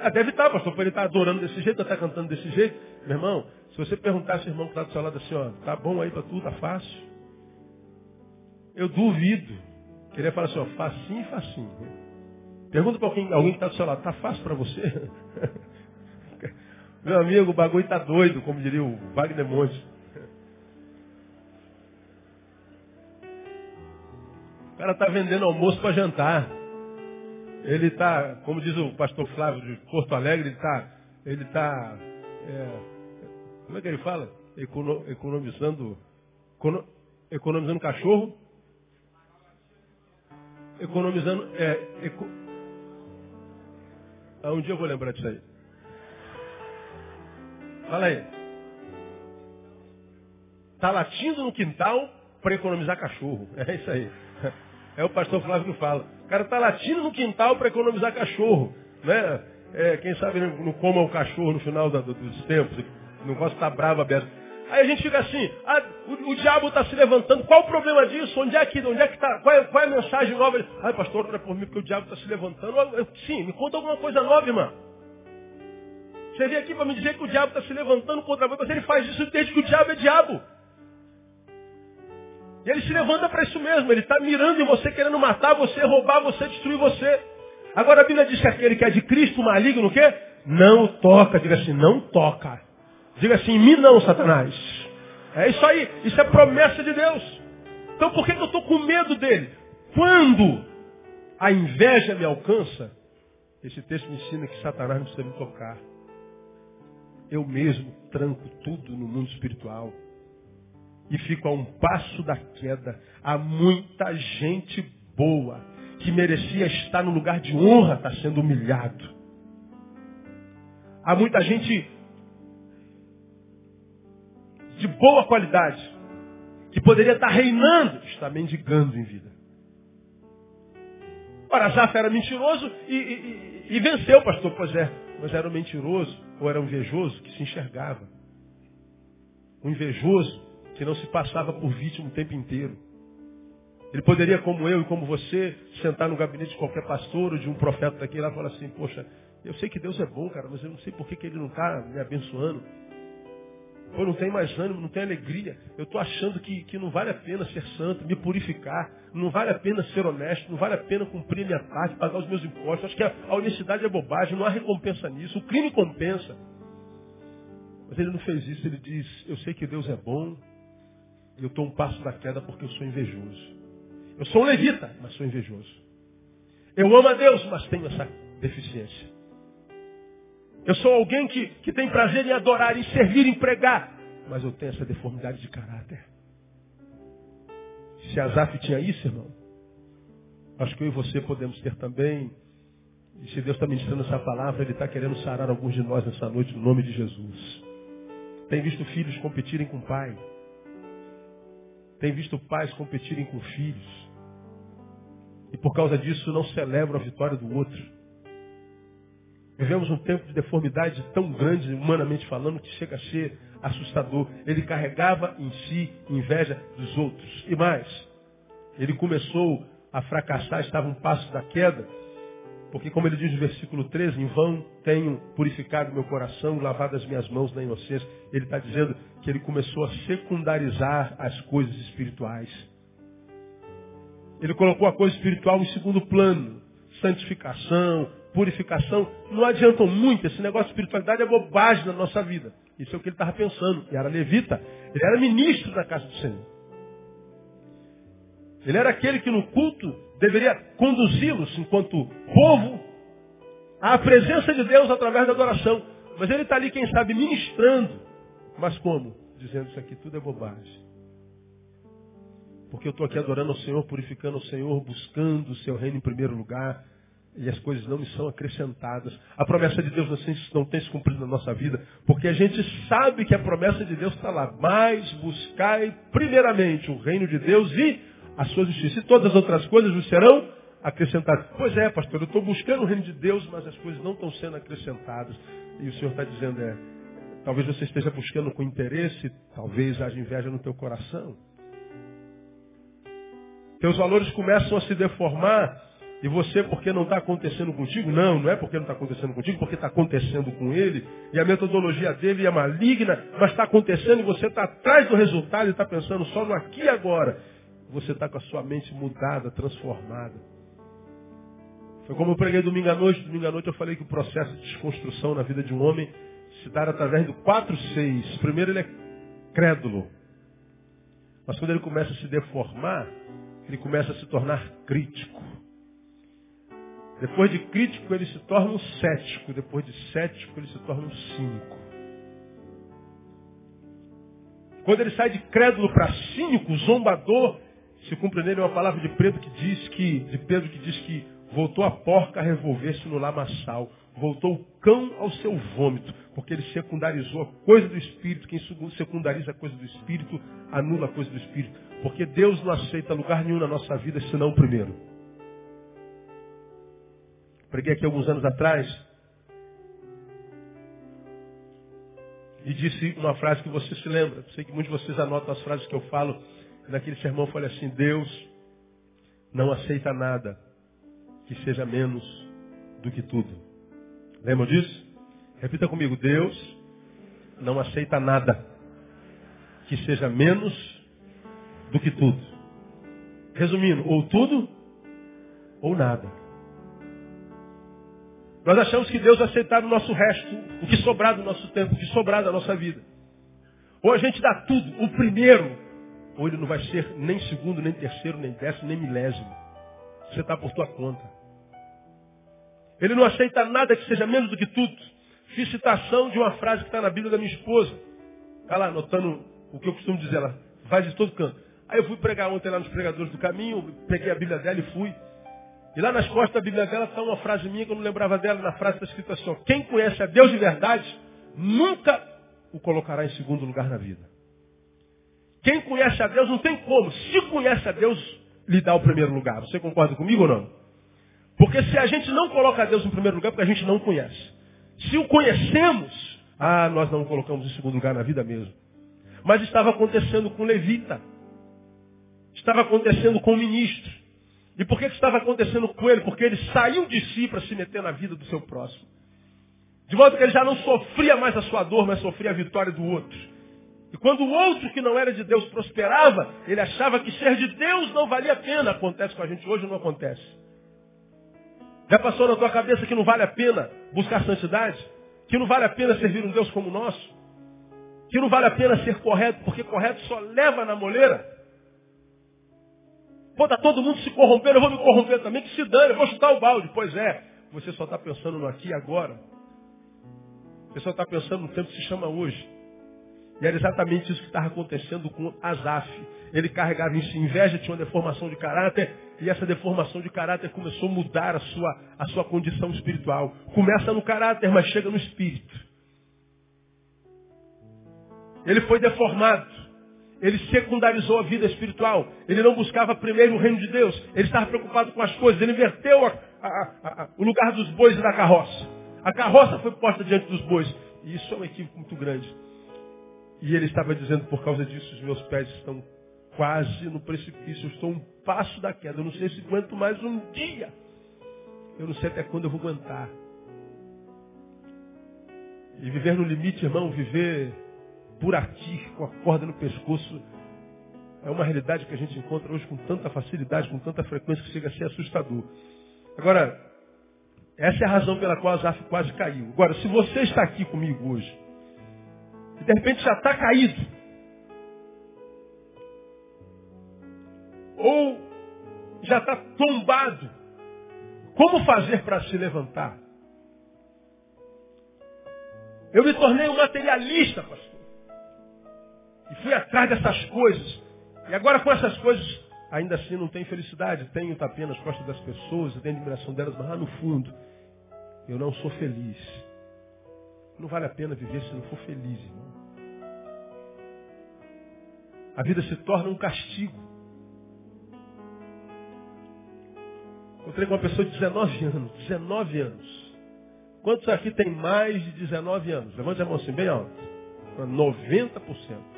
Ah, deve estar, tá, pastor, porque ele está adorando desse jeito, está cantando desse jeito. Meu irmão, se você perguntar esse irmão que está do seu lado assim, ó, tá bom aí para tudo, tá fácil. Eu duvido. Queria falar assim, ó, facinho, facinho. Pergunta para alguém, alguém que está do seu lado, tá fácil para você? (laughs) Meu amigo, o bagulho está doido, como diria o Wagner Monte. O cara está vendendo almoço para jantar. Ele está, como diz o pastor Flávio de Porto Alegre, ele está, ele tá, é, como é que ele fala? Econo, economizando, econo, economizando cachorro, economizando, é, eco, ah, um dia eu vou lembrar disso aí. Fala aí. Está latindo no quintal para economizar cachorro. (laughs) É isso aí. É o pastor Flávio fala. O cara está latindo no quintal para economizar cachorro. Né? É, quem sabe não coma o cachorro no final da, dos tempos. Não gosta de estar bravo aberto. Aí a gente fica assim, ah, o, o, diabo está se levantando, qual o problema disso? Onde é que onde é que está? Qual, é, qual é a mensagem nova? Ai, pastor, ora por mim porque o diabo está se levantando. Eu, sim, me conta alguma coisa nova, irmão. Você veio aqui para me dizer que o diabo está se levantando contra você, mas ele faz isso desde que o diabo é diabo. E ele se levanta para isso mesmo. Ele está mirando em você, querendo matar você, roubar você, destruir você. Agora a Bíblia diz que aquele que é de Cristo, maligno, o quê? Não toca. Diga assim, não toca. Diga assim, em mim não, Satanás. É isso aí. Isso é promessa de Deus. Então por que, que eu estou com medo dele? Quando a inveja me alcança, esse texto me ensina que Satanás não precisa me tocar. Eu mesmo tranco tudo no mundo espiritual e fico a um passo da queda. Há muita gente boa que merecia estar no lugar de honra, está sendo humilhado. Há muita gente de boa qualidade que poderia estar reinando, está mendigando em vida. Ora, Zaf era mentiroso e, e, e, venceu, pastor. Pois é, mas era um mentiroso ou era um invejoso que se enxergava. Um invejoso que não se passava por vítima o tempo inteiro. Ele poderia, como eu e como você, sentar no gabinete de qualquer pastor ou de um profeta daqui lá e falar assim, poxa, eu sei que Deus é bom, cara, mas eu não sei por que, que Ele não está me abençoando. Eu não tenho mais ânimo, não tenho alegria. Eu estou achando que, que não vale a pena ser santo, me purificar. Não vale a pena ser honesto, não vale a pena cumprir minha parte, pagar os meus impostos. Acho que a, a honestidade é bobagem, não há recompensa nisso. O crime compensa. Mas ele não fez isso, ele diz, eu sei que Deus é bom, eu estou um passo da queda porque eu sou invejoso. Eu sou um levita, mas sou invejoso. Eu amo a Deus, mas tenho essa deficiência. Eu sou alguém que, que tem prazer em adorar, em servir, em pregar, mas eu tenho essa deformidade de caráter. Se Azaf tinha isso, irmão, acho que eu e você podemos ter também. E se Deus está ministrando essa palavra, Ele está querendo sarar alguns de nós nessa noite, no nome de Jesus. Tem visto filhos competirem com o pai. Tem visto pais competirem com filhos. E por causa disso não celebram a vitória do outro. Vivemos um tempo de deformidade tão grande, humanamente falando, que chega a ser assustador. Ele carregava em si inveja dos outros. E mais, ele começou a fracassar, estava um passo da queda, porque como ele diz no versículo 13, em vão tenho purificado meu coração, lavado as minhas mãos na inocência. Ele está dizendo que ele começou a secundarizar as coisas espirituais. Ele colocou a coisa espiritual em segundo plano. Santificação, purificação, não adiantam muito. Esse negócio de espiritualidade é bobagem na nossa vida. Isso é o que ele estava pensando. Ele era levita, ele era ministro da casa do Senhor. Ele era aquele que no culto deveria conduzi-los enquanto povo à presença de Deus através da adoração. Mas ele está ali, quem sabe, ministrando. Mas como? Dizendo isso aqui tudo é bobagem. Porque eu estou aqui adorando ao Senhor, purificando ao Senhor, buscando o seu reino em primeiro lugar. E as coisas não me são acrescentadas. A promessa de Deus não tem se cumprido na nossa vida. Porque a gente sabe que a promessa de Deus está lá. Mas buscai primeiramente o reino de Deus e a sua justiça. E todas as outras coisas vos serão acrescentadas. Pois é, pastor, eu estou buscando o reino de Deus, mas as coisas não estão sendo acrescentadas. E o Senhor está dizendo, é, talvez você esteja buscando com interesse, talvez haja inveja no teu coração. Teus valores começam a se deformar e você, porque não está acontecendo contigo? Não, não é porque não está acontecendo contigo, porque está acontecendo com ele. E a metodologia dele é maligna, mas está acontecendo e você está atrás do resultado e está pensando só no aqui e agora. Você está com a sua mente mudada, transformada. Foi como eu preguei domingo à noite. Domingo à noite eu falei que o processo de desconstrução na vida de um homem se dá através do 4-6. Primeiro ele é crédulo. Mas quando ele começa a se deformar, ele começa a se tornar crítico. Depois de crítico, ele se torna um cético. Depois de cético, ele se torna um cínico. Quando ele sai de crédulo para cínico, zombador, se cumpre nele uma palavra de Pedro que diz que, de Pedro que diz que voltou a porca a revolver-se no lamaçal. Voltou o cão ao seu vômito, porque ele secundarizou a coisa do Espírito. Quem secundariza a coisa do Espírito, anula a coisa do Espírito. Porque Deus não aceita lugar nenhum na nossa vida senão o primeiro. Preguei aqui alguns anos atrás. E disse uma frase que você se lembra. Sei que muitos de vocês anotam as frases que eu falo. Naquele sermão falei assim, Deus não aceita nada que seja menos do que tudo. Lembram disso? Repita comigo, Deus não aceita nada que seja menos do que tudo. Resumindo, ou tudo ou nada. Nós achamos que Deus aceitar o nosso resto, o que sobrar do nosso tempo, o que sobrar da nossa vida. Ou a gente dá tudo, o primeiro, ou ele não vai ser nem segundo, nem terceiro, nem décimo, nem milésimo. Você está por tua conta. Ele não aceita nada que seja menos do que tudo. Fiz citação de uma frase que está na Bíblia da minha esposa. Está lá anotando o que eu costumo dizer. Ela vai de todo canto. Aí eu fui pregar ontem lá nos pregadores do caminho, peguei a Bíblia dela e fui. E lá nas costas da Bíblia dela está uma frase minha que eu não lembrava dela, na frase está escrita assim, quem conhece a Deus de verdade, nunca o colocará em segundo lugar na vida. Quem conhece a Deus não tem como. Se conhece a Deus, lhe dá o primeiro lugar. Você concorda comigo ou não? Porque se a gente não coloca a Deus em primeiro lugar, é porque a gente não conhece. Se o conhecemos, ah, nós não o colocamos em segundo lugar na vida mesmo. Mas estava acontecendo com o levita. Estava acontecendo com o ministro. E por que, que estava acontecendo com ele? Porque ele saiu de si para se meter na vida do seu próximo. De modo que ele já não sofria mais a sua dor, mas sofria a vitória do outro. E quando o outro que não era de Deus prosperava, ele achava que ser de Deus não valia a pena. Acontece com a gente hoje ou não acontece? Já passou na tua cabeça que não vale a pena buscar santidade? Que não vale a pena servir um Deus como o nosso? Que não vale a pena ser correto, porque correto só leva na moleira? Pô, tá todo mundo se corrompendo, eu vou me corromper também, que se dane, eu vou chutar o balde. Pois é, você só está pensando no aqui e agora. Você só está pensando no tempo que se chama hoje. E era exatamente isso que estava acontecendo com Asaf. Ele carregava em si inveja, tinha uma deformação de caráter, e essa deformação de caráter começou a mudar a sua, a sua condição espiritual. Começa no caráter, mas chega no espírito. Ele foi deformado. Ele secundarizou a vida espiritual. Ele não buscava primeiro o reino de Deus. Ele estava preocupado com as coisas. Ele inverteu a, a, a, o lugar dos bois e da carroça. A carroça foi posta diante dos bois. E isso é um equívoco muito grande. E ele estava dizendo, por causa disso, os meus pés estão quase no precipício. Eu estou um passo da queda. Eu não sei se aguento mais um dia. Eu não sei até quando eu vou aguentar. E viver no limite, irmão, viver por aqui, com a corda no pescoço, é uma realidade que a gente encontra hoje com tanta facilidade, com tanta frequência, que chega a ser assustador. Agora, essa é a razão pela qual a Zaf quase caiu. Agora, se você está aqui comigo hoje, e de repente já está caído, ou já está tombado, como fazer para se levantar? Eu me tornei um materialista, pastor. E fui atrás dessas coisas. E agora com essas coisas, ainda assim não tem felicidade. Tenho tapinha nas costas das pessoas, tenho admiração delas, mas lá no fundo, eu não sou feliz. Não vale a pena viver se não for feliz, irmão. A vida se torna um castigo. Encontrei com uma pessoa de 19 anos. 19 anos. Quantos aqui tem mais de 19 anos? Levante a mão assim, bem alto. 90%.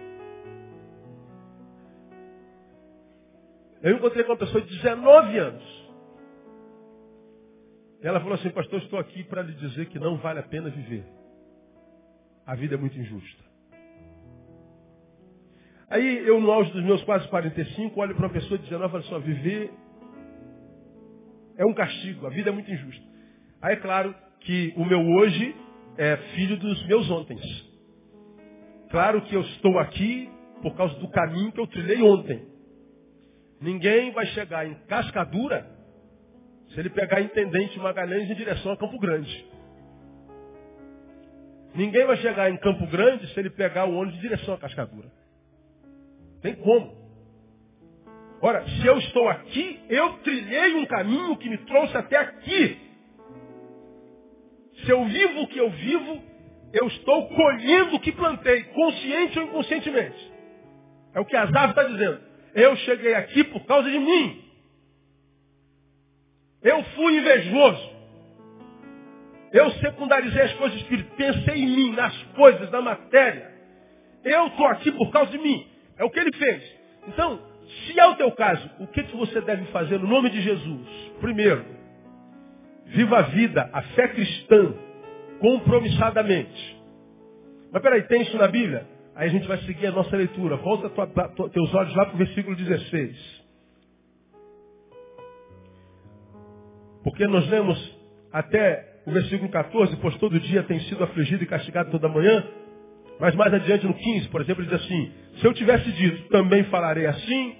Eu encontrei com uma pessoa de 19 anos. Ela falou assim, pastor, estou aqui para lhe dizer que não vale a pena viver. A vida é muito injusta. Aí eu, no auge dos meus quase 45, olho para uma pessoa de 19 e falo assim, viver é um castigo, a vida é muito injusta. Aí é claro que o meu hoje é filho dos meus ontem. Claro que eu estou aqui por causa do caminho que eu trilhei ontem. Ninguém vai chegar em Cascadura se ele pegar Intendente Magalhães em direção a Campo Grande. Ninguém vai chegar em Campo Grande se ele pegar o ônibus em direção a Cascadura. Tem como. Ora, se eu estou aqui, eu trilhei um caminho que me trouxe até aqui. Se eu vivo o que eu vivo, eu estou colhendo o que plantei, consciente ou inconscientemente. É o que Azar está dizendo. Eu cheguei aqui por causa de mim. Eu fui invejoso. Eu secundarizei as coisas espirituais. Pensei em mim, nas coisas, na matéria. Eu estou aqui por causa de mim. É o que ele fez. Então, se é o teu caso, o que, que você deve fazer no nome de Jesus? Primeiro, viva a vida, a fé cristã, compromissadamente. Mas peraí, tem isso na Bíblia? Aí a gente vai seguir a nossa leitura. Volta tua, tua, teus olhos lá para o versículo 16. Porque nós lemos até o versículo 14, pois todo dia tem sido afligido e castigado toda manhã. Mas mais adiante no 15, por exemplo, ele diz assim, se eu tivesse dito, também falarei assim,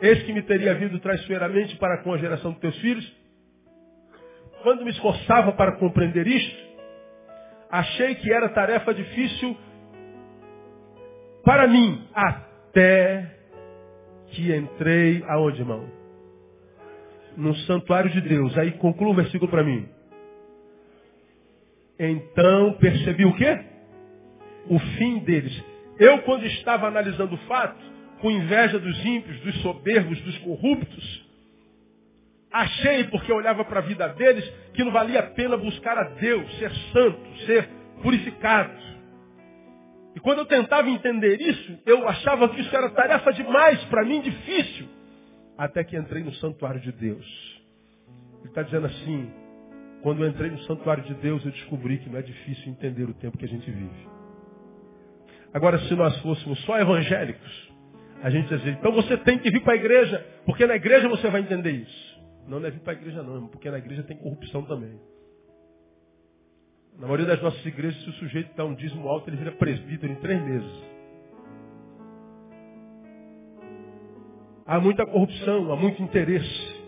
eis que me teria vindo traiçoeiramente para com a geração dos teus filhos. Quando me esforçava para compreender isto, achei que era tarefa difícil para mim, até que entrei aonde, irmão? No santuário de Deus. Aí conclua o versículo para mim. Então percebi o quê? O fim deles. Eu, quando estava analisando o fato, com inveja dos ímpios, dos soberbos, dos corruptos, achei, porque eu olhava para a vida deles, que não valia a pena buscar a Deus, ser santo, ser purificado. E quando eu tentava entender isso, eu achava que isso era tarefa demais para mim, difícil. Até que entrei no santuário de Deus. Ele está dizendo assim, quando eu entrei no santuário de Deus, eu descobri que não é difícil entender o tempo que a gente vive. Agora, se nós fôssemos só evangélicos, a gente dizia, então você tem que vir para a igreja, porque na igreja você vai entender isso. Não, não é vir para a igreja não, porque na igreja tem corrupção também. Na maioria das nossas igrejas, se o sujeito dá um dízimo alto, ele vira presbítero em três meses. Há muita corrupção, há muito interesse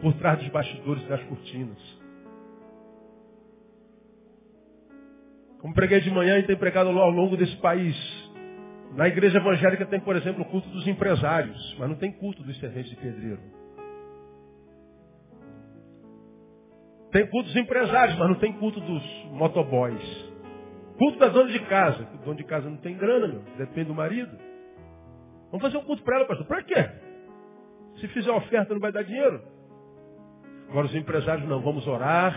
por trás dos bastidores e das cortinas. Como preguei de manhã e tem pregado ao longo desse país. Na igreja evangélica tem, por exemplo, o culto dos empresários, mas não tem culto dos serventes de pedreiro. Tem culto dos empresários, mas não tem culto dos motoboys. Culto da dona de casa. O dono de casa não tem grana, meu. Depende do marido. Vamos fazer um culto para ela, pastor. Para quê? Se fizer oferta não vai dar dinheiro. Agora os empresários não. Vamos orar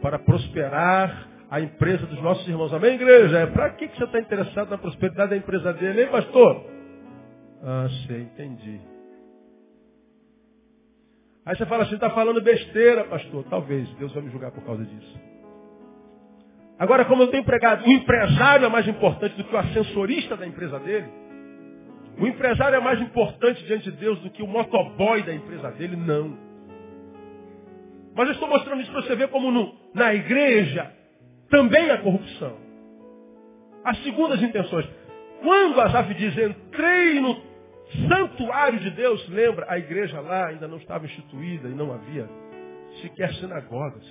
para prosperar a empresa dos nossos irmãos. Amém, igreja? É para que, que você está interessado na prosperidade da empresa dele, hein, pastor? Ah, sei, entendi. Aí você fala assim, está falando besteira, pastor. Talvez, Deus vai me julgar por causa disso. Agora, como eu tenho empregado, o empresário é mais importante do que o ascensorista da empresa dele. O empresário é mais importante diante de Deus do que o motoboy da empresa dele, não. Mas eu estou mostrando isso para você ver como no, na igreja também há corrupção. As segundas intenções. Quando Asaf diz, entrei no santuário de Deus, lembra, a igreja lá ainda não estava instituída e não havia sequer sinagogas.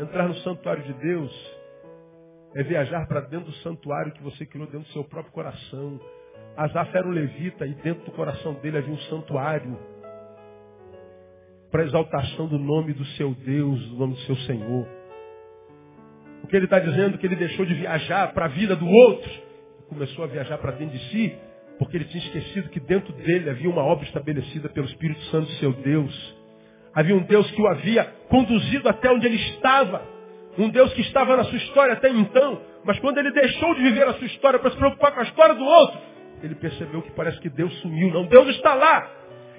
Entrar no santuário de Deus é viajar para dentro do santuário que você criou dentro do seu próprio coração. Asaf era um levita e dentro do coração dele havia um santuário para exaltação do nome do seu Deus, do nome do seu Senhor. O que ele está dizendo que ele deixou de viajar para a vida do outro, começou a viajar para dentro de si, porque ele tinha esquecido que dentro dele havia uma obra estabelecida pelo Espírito Santo, seu Deus. Havia um Deus que o havia conduzido até onde ele estava. Um Deus que estava na sua história até então. Mas quando ele deixou de viver a sua história para se preocupar com a história do outro, ele percebeu que parece que Deus sumiu. Não, Deus está lá.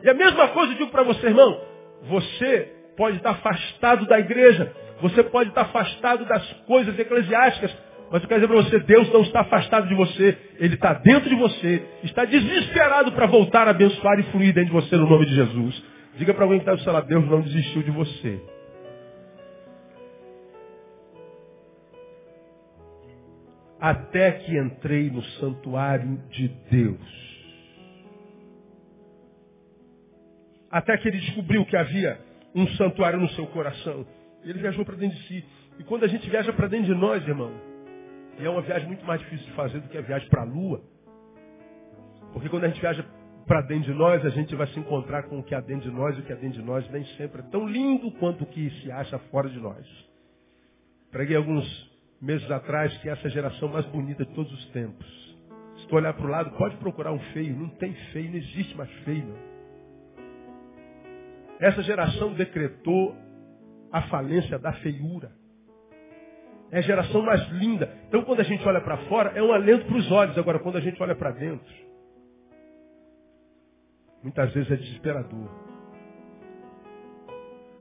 E a mesma coisa eu digo para você, irmão. Você pode estar afastado da igreja. Você pode estar afastado das coisas eclesiásticas. Mas eu quero dizer para você, Deus não está afastado de você. Ele está dentro de você. Está desesperado para voltar a abençoar e fluir dentro de você no nome de Jesus. Diga para alguém que está do seu lado, Deus não desistiu de você. Até que entrei no santuário de Deus. Até que ele descobriu que havia um santuário no seu coração. Ele viajou para dentro de si. E quando a gente viaja para dentro de nós, irmão, e é uma viagem muito mais difícil de fazer do que a viagem para a lua. Porque quando a gente viaja para dentro de nós, a gente vai se encontrar com o que há dentro de nós, e o que há dentro de nós nem sempre é tão lindo quanto o que se acha fora de nós. Preguei alguns meses atrás que é essa geração mais bonita de todos os tempos. Se tu olhar para o lado, pode procurar um feio. Não tem feio, não existe mais feio. Não. Essa geração decretou a falência da feiura. É a geração mais linda. Então, quando a gente olha para fora, é um alento para os olhos. Agora, quando a gente olha para dentro, muitas vezes é desesperador.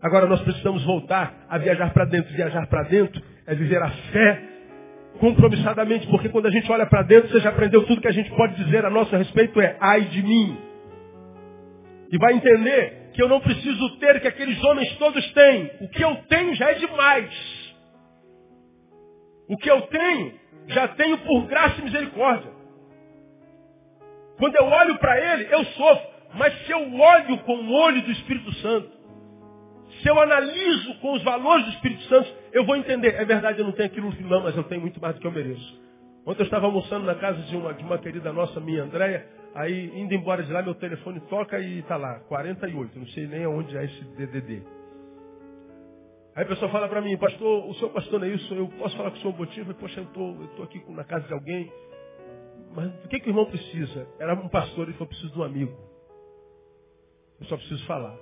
Agora, nós precisamos voltar a viajar para dentro. Viajar para dentro é viver a fé compromissadamente, porque quando a gente olha para dentro, você já aprendeu tudo que a gente pode dizer a nosso respeito é ai de mim. E vai entender que eu não preciso ter que aqueles homens todos têm. O que eu tenho já é demais. O que eu tenho, já tenho por graça e misericórdia. Quando eu olho para ele, eu sofro. Mas se eu olho com o olho do Espírito Santo, se eu analiso com os valores do Espírito Santo, eu vou entender. É verdade, eu não tenho aquilo no não, mas eu tenho muito mais do que eu mereço. Ontem eu estava almoçando na casa de uma, de uma querida nossa, minha Andréia, aí indo embora de lá, meu telefone toca e está lá, 48, não sei nem aonde é esse DDD. Aí a pessoa fala para mim, pastor, o senhor pastor é isso, eu posso falar com o senhor um motivo? Eu, Poxa, eu estou aqui na casa de alguém. Mas o que, que o irmão precisa? Era um pastor, ele falou, preciso de um amigo. Eu só preciso falar.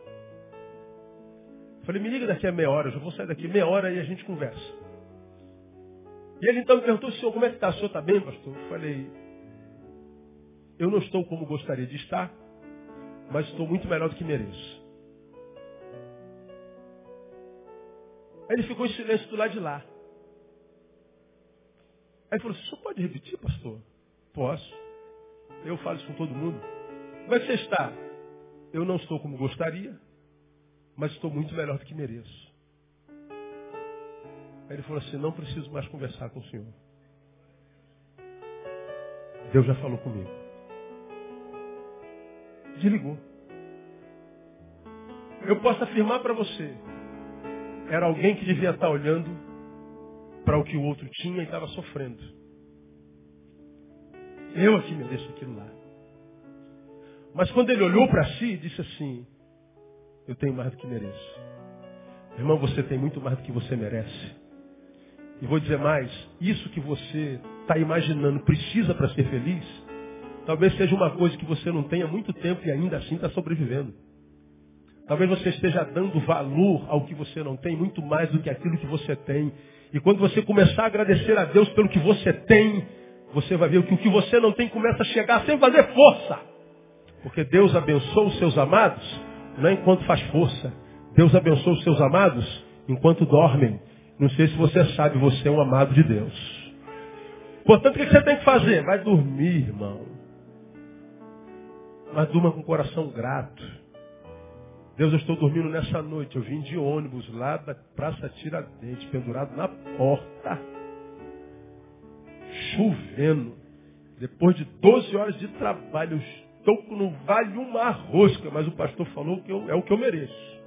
Falei, me liga daqui a meia hora, eu já vou sair daqui meia hora e a gente conversa. E ele então me perguntou, senhor, como é que está? O senhor está bem, pastor? Eu falei, eu não estou como gostaria de estar, mas estou muito melhor do que mereço. Aí ele ficou em silêncio do lado de lá. Aí ele falou, o senhor pode repetir, pastor? Posso. Eu falo isso com todo mundo. Como é que você está? Eu não estou como gostaria, mas estou muito melhor do que mereço. Aí ele falou assim, não preciso mais conversar com o senhor. Deus já falou comigo. Desligou. Eu posso afirmar para você era alguém que devia estar olhando para o que o outro tinha e estava sofrendo. Eu aqui mereço aquilo lá. Mas quando ele olhou para si, disse assim: Eu tenho mais do que mereço. Irmão, você tem muito mais do que você merece. E vou dizer mais: isso que você está imaginando precisa para ser feliz, talvez seja uma coisa que você não tenha muito tempo e ainda assim está sobrevivendo. Talvez você esteja dando valor ao que você não tem, muito mais do que aquilo que você tem. E quando você começar a agradecer a Deus pelo que você tem, você vai ver que o que você não tem começa a chegar sem fazer força. Porque Deus abençoa os seus amados, não é enquanto faz força. Deus abençoa os seus amados enquanto dormem. Não sei se você sabe, você é um amado de Deus. Portanto, o que você tem que fazer? Vai dormir, irmão. Mas durma com o coração grato. Deus, eu estou dormindo nessa noite. Eu vim de ônibus lá da Praça Tiradentes, pendurado na porta, chovendo. Depois de 12 horas de trabalho, eu estou no vale uma rosca, mas o pastor falou que eu, é o que eu mereço.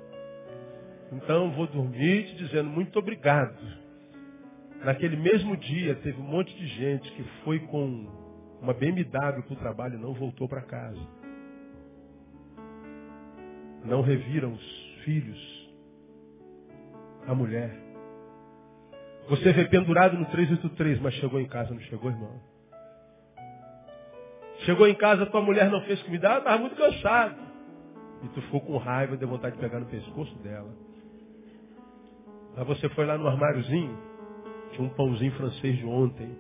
Então vou dormir te dizendo muito obrigado. Naquele mesmo dia teve um monte de gente que foi com uma BMW para o trabalho e não voltou para casa não reviram os filhos, a mulher. Você vê pendurado no 383, mas chegou em casa, não chegou, irmão? Chegou em casa, tua mulher não fez comida, ela estava muito cansada. E tu ficou com raiva, deu vontade de pegar no pescoço dela. Aí você foi lá no armáriozinho, tinha um pãozinho francês de ontem.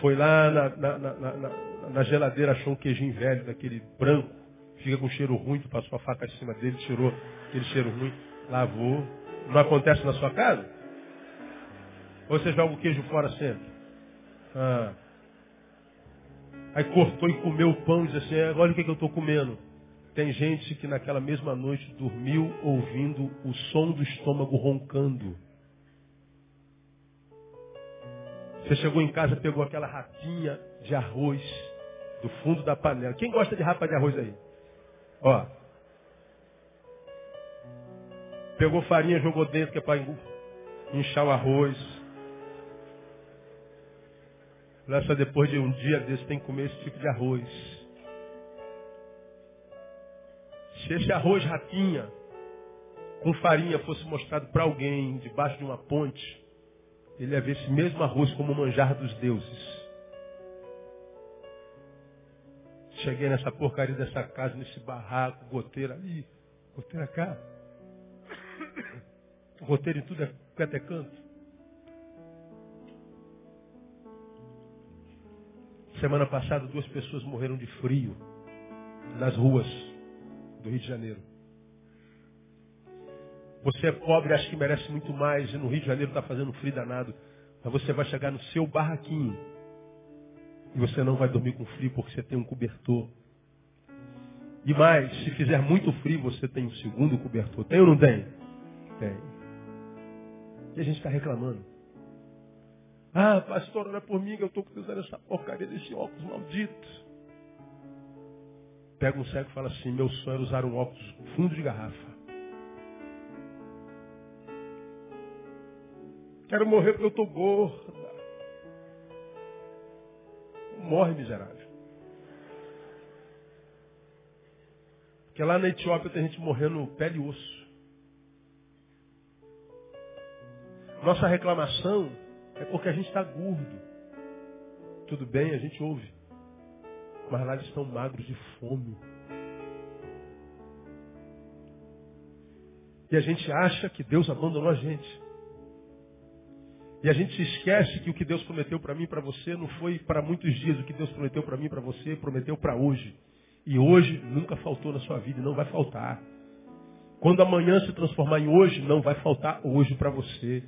Foi lá na, na, na, na geladeira achou um queijinho velho, daquele branco, fica com cheiro ruim, tu passou a faca em cima dele, tirou aquele cheiro ruim, lavou. Não acontece na sua casa? Ou você joga o queijo fora sempre? Ah. Aí cortou e comeu o pão e disse assim, olha o que, que eu estou comendo. Tem gente que naquela mesma noite dormiu ouvindo o som do estômago roncando. Você chegou em casa, pegou aquela rapinha de arroz do fundo da panela. Quem gosta de rapa de arroz aí? Ó. Pegou farinha, jogou dentro, que é para inchar o arroz. Só depois de um dia desse tem que comer esse tipo de arroz. Se esse arroz rapinha com farinha fosse mostrado para alguém debaixo de uma ponte, ele ia ver esse mesmo arroz como o manjar dos deuses. Cheguei nessa porcaria dessa casa, nesse barraco, goteira ali, goteira cá. Goteira em tudo é até canto. Semana passada, duas pessoas morreram de frio nas ruas do Rio de Janeiro. Você é pobre, acha que merece muito mais, e no Rio de Janeiro está fazendo frio danado. Mas você vai chegar no seu barraquinho. E você não vai dormir com frio porque você tem um cobertor. E mais, se fizer muito frio, você tem um segundo cobertor. Tem ou não tem? Tem. E a gente está reclamando. Ah, pastor, olha por mim que eu estou usando essa porcaria desse óculos maldito. Pega um cego e fala assim, meu sonho era usar um óculos fundo de garrafa. Quero morrer porque eu estou gorda. Morre, miserável. Porque lá na Etiópia tem gente morrendo pele e osso. Nossa reclamação é porque a gente está gordo. Tudo bem, a gente ouve. Mas lá eles estão magros de fome. E a gente acha que Deus abandonou a gente. E a gente se esquece que o que Deus prometeu para mim e para você não foi para muitos dias. O que Deus prometeu para mim e para você, prometeu para hoje. E hoje nunca faltou na sua vida e não vai faltar. Quando amanhã se transformar em hoje, não vai faltar hoje para você.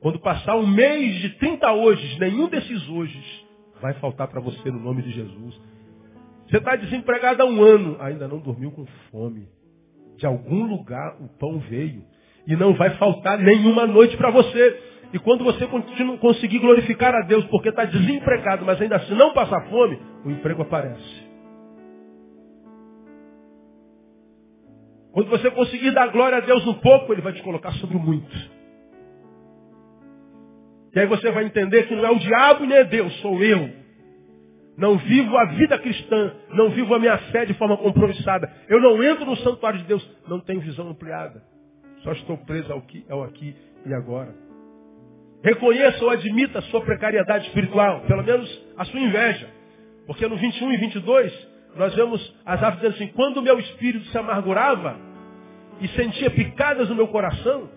Quando passar um mês de 30 hoje, nenhum desses hoje vai faltar para você no nome de Jesus. Você está desempregado há um ano, ainda não dormiu com fome. De algum lugar o pão veio. E não vai faltar nenhuma noite para você. E quando você conseguir glorificar a Deus porque está desempregado, mas ainda assim não passar fome, o emprego aparece. Quando você conseguir dar glória a Deus um pouco, Ele vai te colocar sobre muito. E aí você vai entender que não é o diabo nem é Deus, sou eu. Não vivo a vida cristã, não vivo a minha fé de forma compromissada. Eu não entro no santuário de Deus, não tenho visão ampliada. Só estou preso ao aqui, ao aqui e agora. Reconheça ou admita a sua precariedade espiritual, pelo menos a sua inveja. Porque no 21 e 22, nós vemos as aves dizendo assim, quando o meu espírito se amargurava e sentia picadas no meu coração,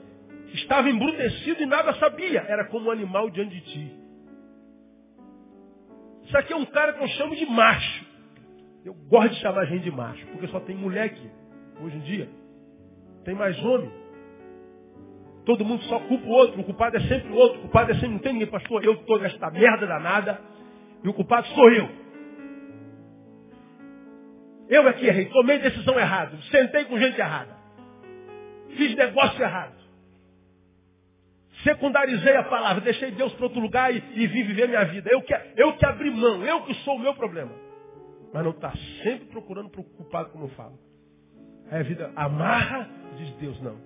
Estava embrutecido e nada sabia. Era como um animal diante de ti. Isso aqui é um cara que eu chamo de macho. Eu gosto de chamar a gente de macho, porque só tem mulher aqui, hoje em dia. Tem mais homem. Todo mundo só culpa o outro. O culpado é sempre o outro. O culpado é sempre, não tem ninguém, pastor. Eu estou nesta merda danada. E o culpado sou eu. Eu aqui errei. Tomei decisão errada. Sentei com gente errada. Fiz negócio errado. Secundarizei a palavra, deixei Deus para outro lugar e, e vim viver minha vida. Eu que, eu que abri mão, eu que sou o meu problema. Mas não está sempre procurando para o culpado, como eu falo. Aí a vida amarra, diz Deus, não.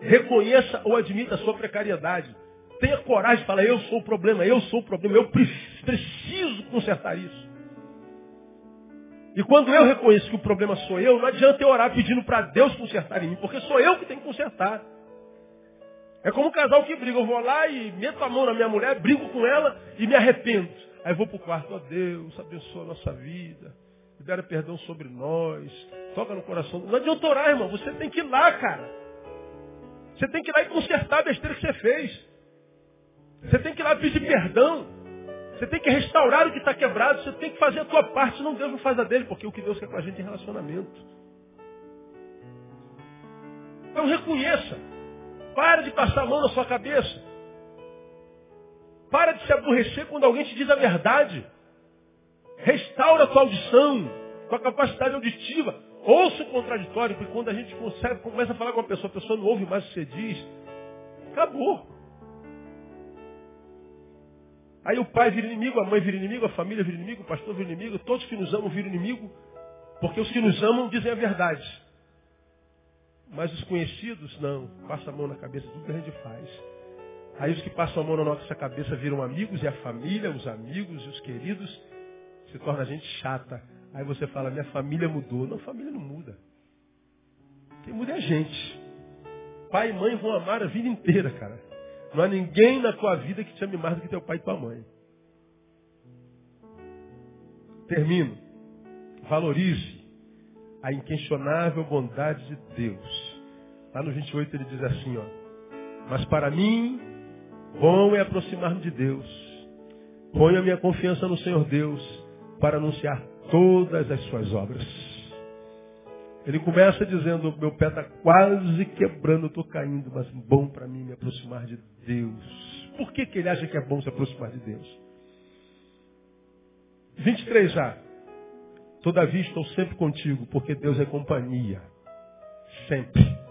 Reconheça ou admita a sua precariedade. Tenha coragem de falar, eu sou o problema, eu sou o problema, eu preciso consertar isso. E quando eu reconheço que o problema sou eu, não adianta eu orar pedindo para Deus consertar em mim, porque sou eu que tenho que consertar. É como um casal que briga. Eu vou lá e meto a mão na minha mulher, brigo com ela e me arrependo. Aí vou para o quarto, ó oh, Deus, abençoa a nossa vida. Libera perdão sobre nós. Toca no coração. Não adianta orar, irmão. Você tem que ir lá, cara. Você tem que ir lá e consertar a besteira que você fez. Você tem que ir lá pedir perdão. Você tem que restaurar o que está quebrado, você tem que fazer a tua parte, senão Deus não faz a dele, porque o que Deus quer com a gente é relacionamento. Então reconheça. Para de passar a mão na sua cabeça. Para de se aborrecer quando alguém te diz a verdade. Restaura a tua audição, tua capacidade auditiva. Ouça o contraditório, porque quando a gente consegue, começa a falar com a pessoa, a pessoa não ouve mais o que você diz. Acabou. Aí o pai vira inimigo, a mãe vira inimigo, a família vira inimigo, o pastor vira inimigo, todos que nos amam viram inimigo, porque os que nos amam dizem a verdade. Mas os conhecidos, não. Passa a mão na cabeça, tudo que a gente faz. Aí os que passam a mão na nossa cabeça viram amigos, e a família, os amigos e os queridos, se torna a gente chata. Aí você fala, minha família mudou. Não, família não muda. Quem muda é a gente. Pai e mãe vão amar a vida inteira, cara. Não há ninguém na tua vida que te ame mais do que teu pai e tua mãe. Termino. Valorize a inquestionável bondade de Deus. Lá no 28 ele diz assim, ó. Mas para mim, bom é aproximar-me de Deus. Ponho a minha confiança no Senhor Deus para anunciar todas as suas obras. Ele começa dizendo, meu pé está quase quebrando, estou caindo, mas bom para mim me aproximar de Deus. Por que, que ele acha que é bom se aproximar de Deus? 23a. Todavia estou sempre contigo, porque Deus é companhia. Sempre.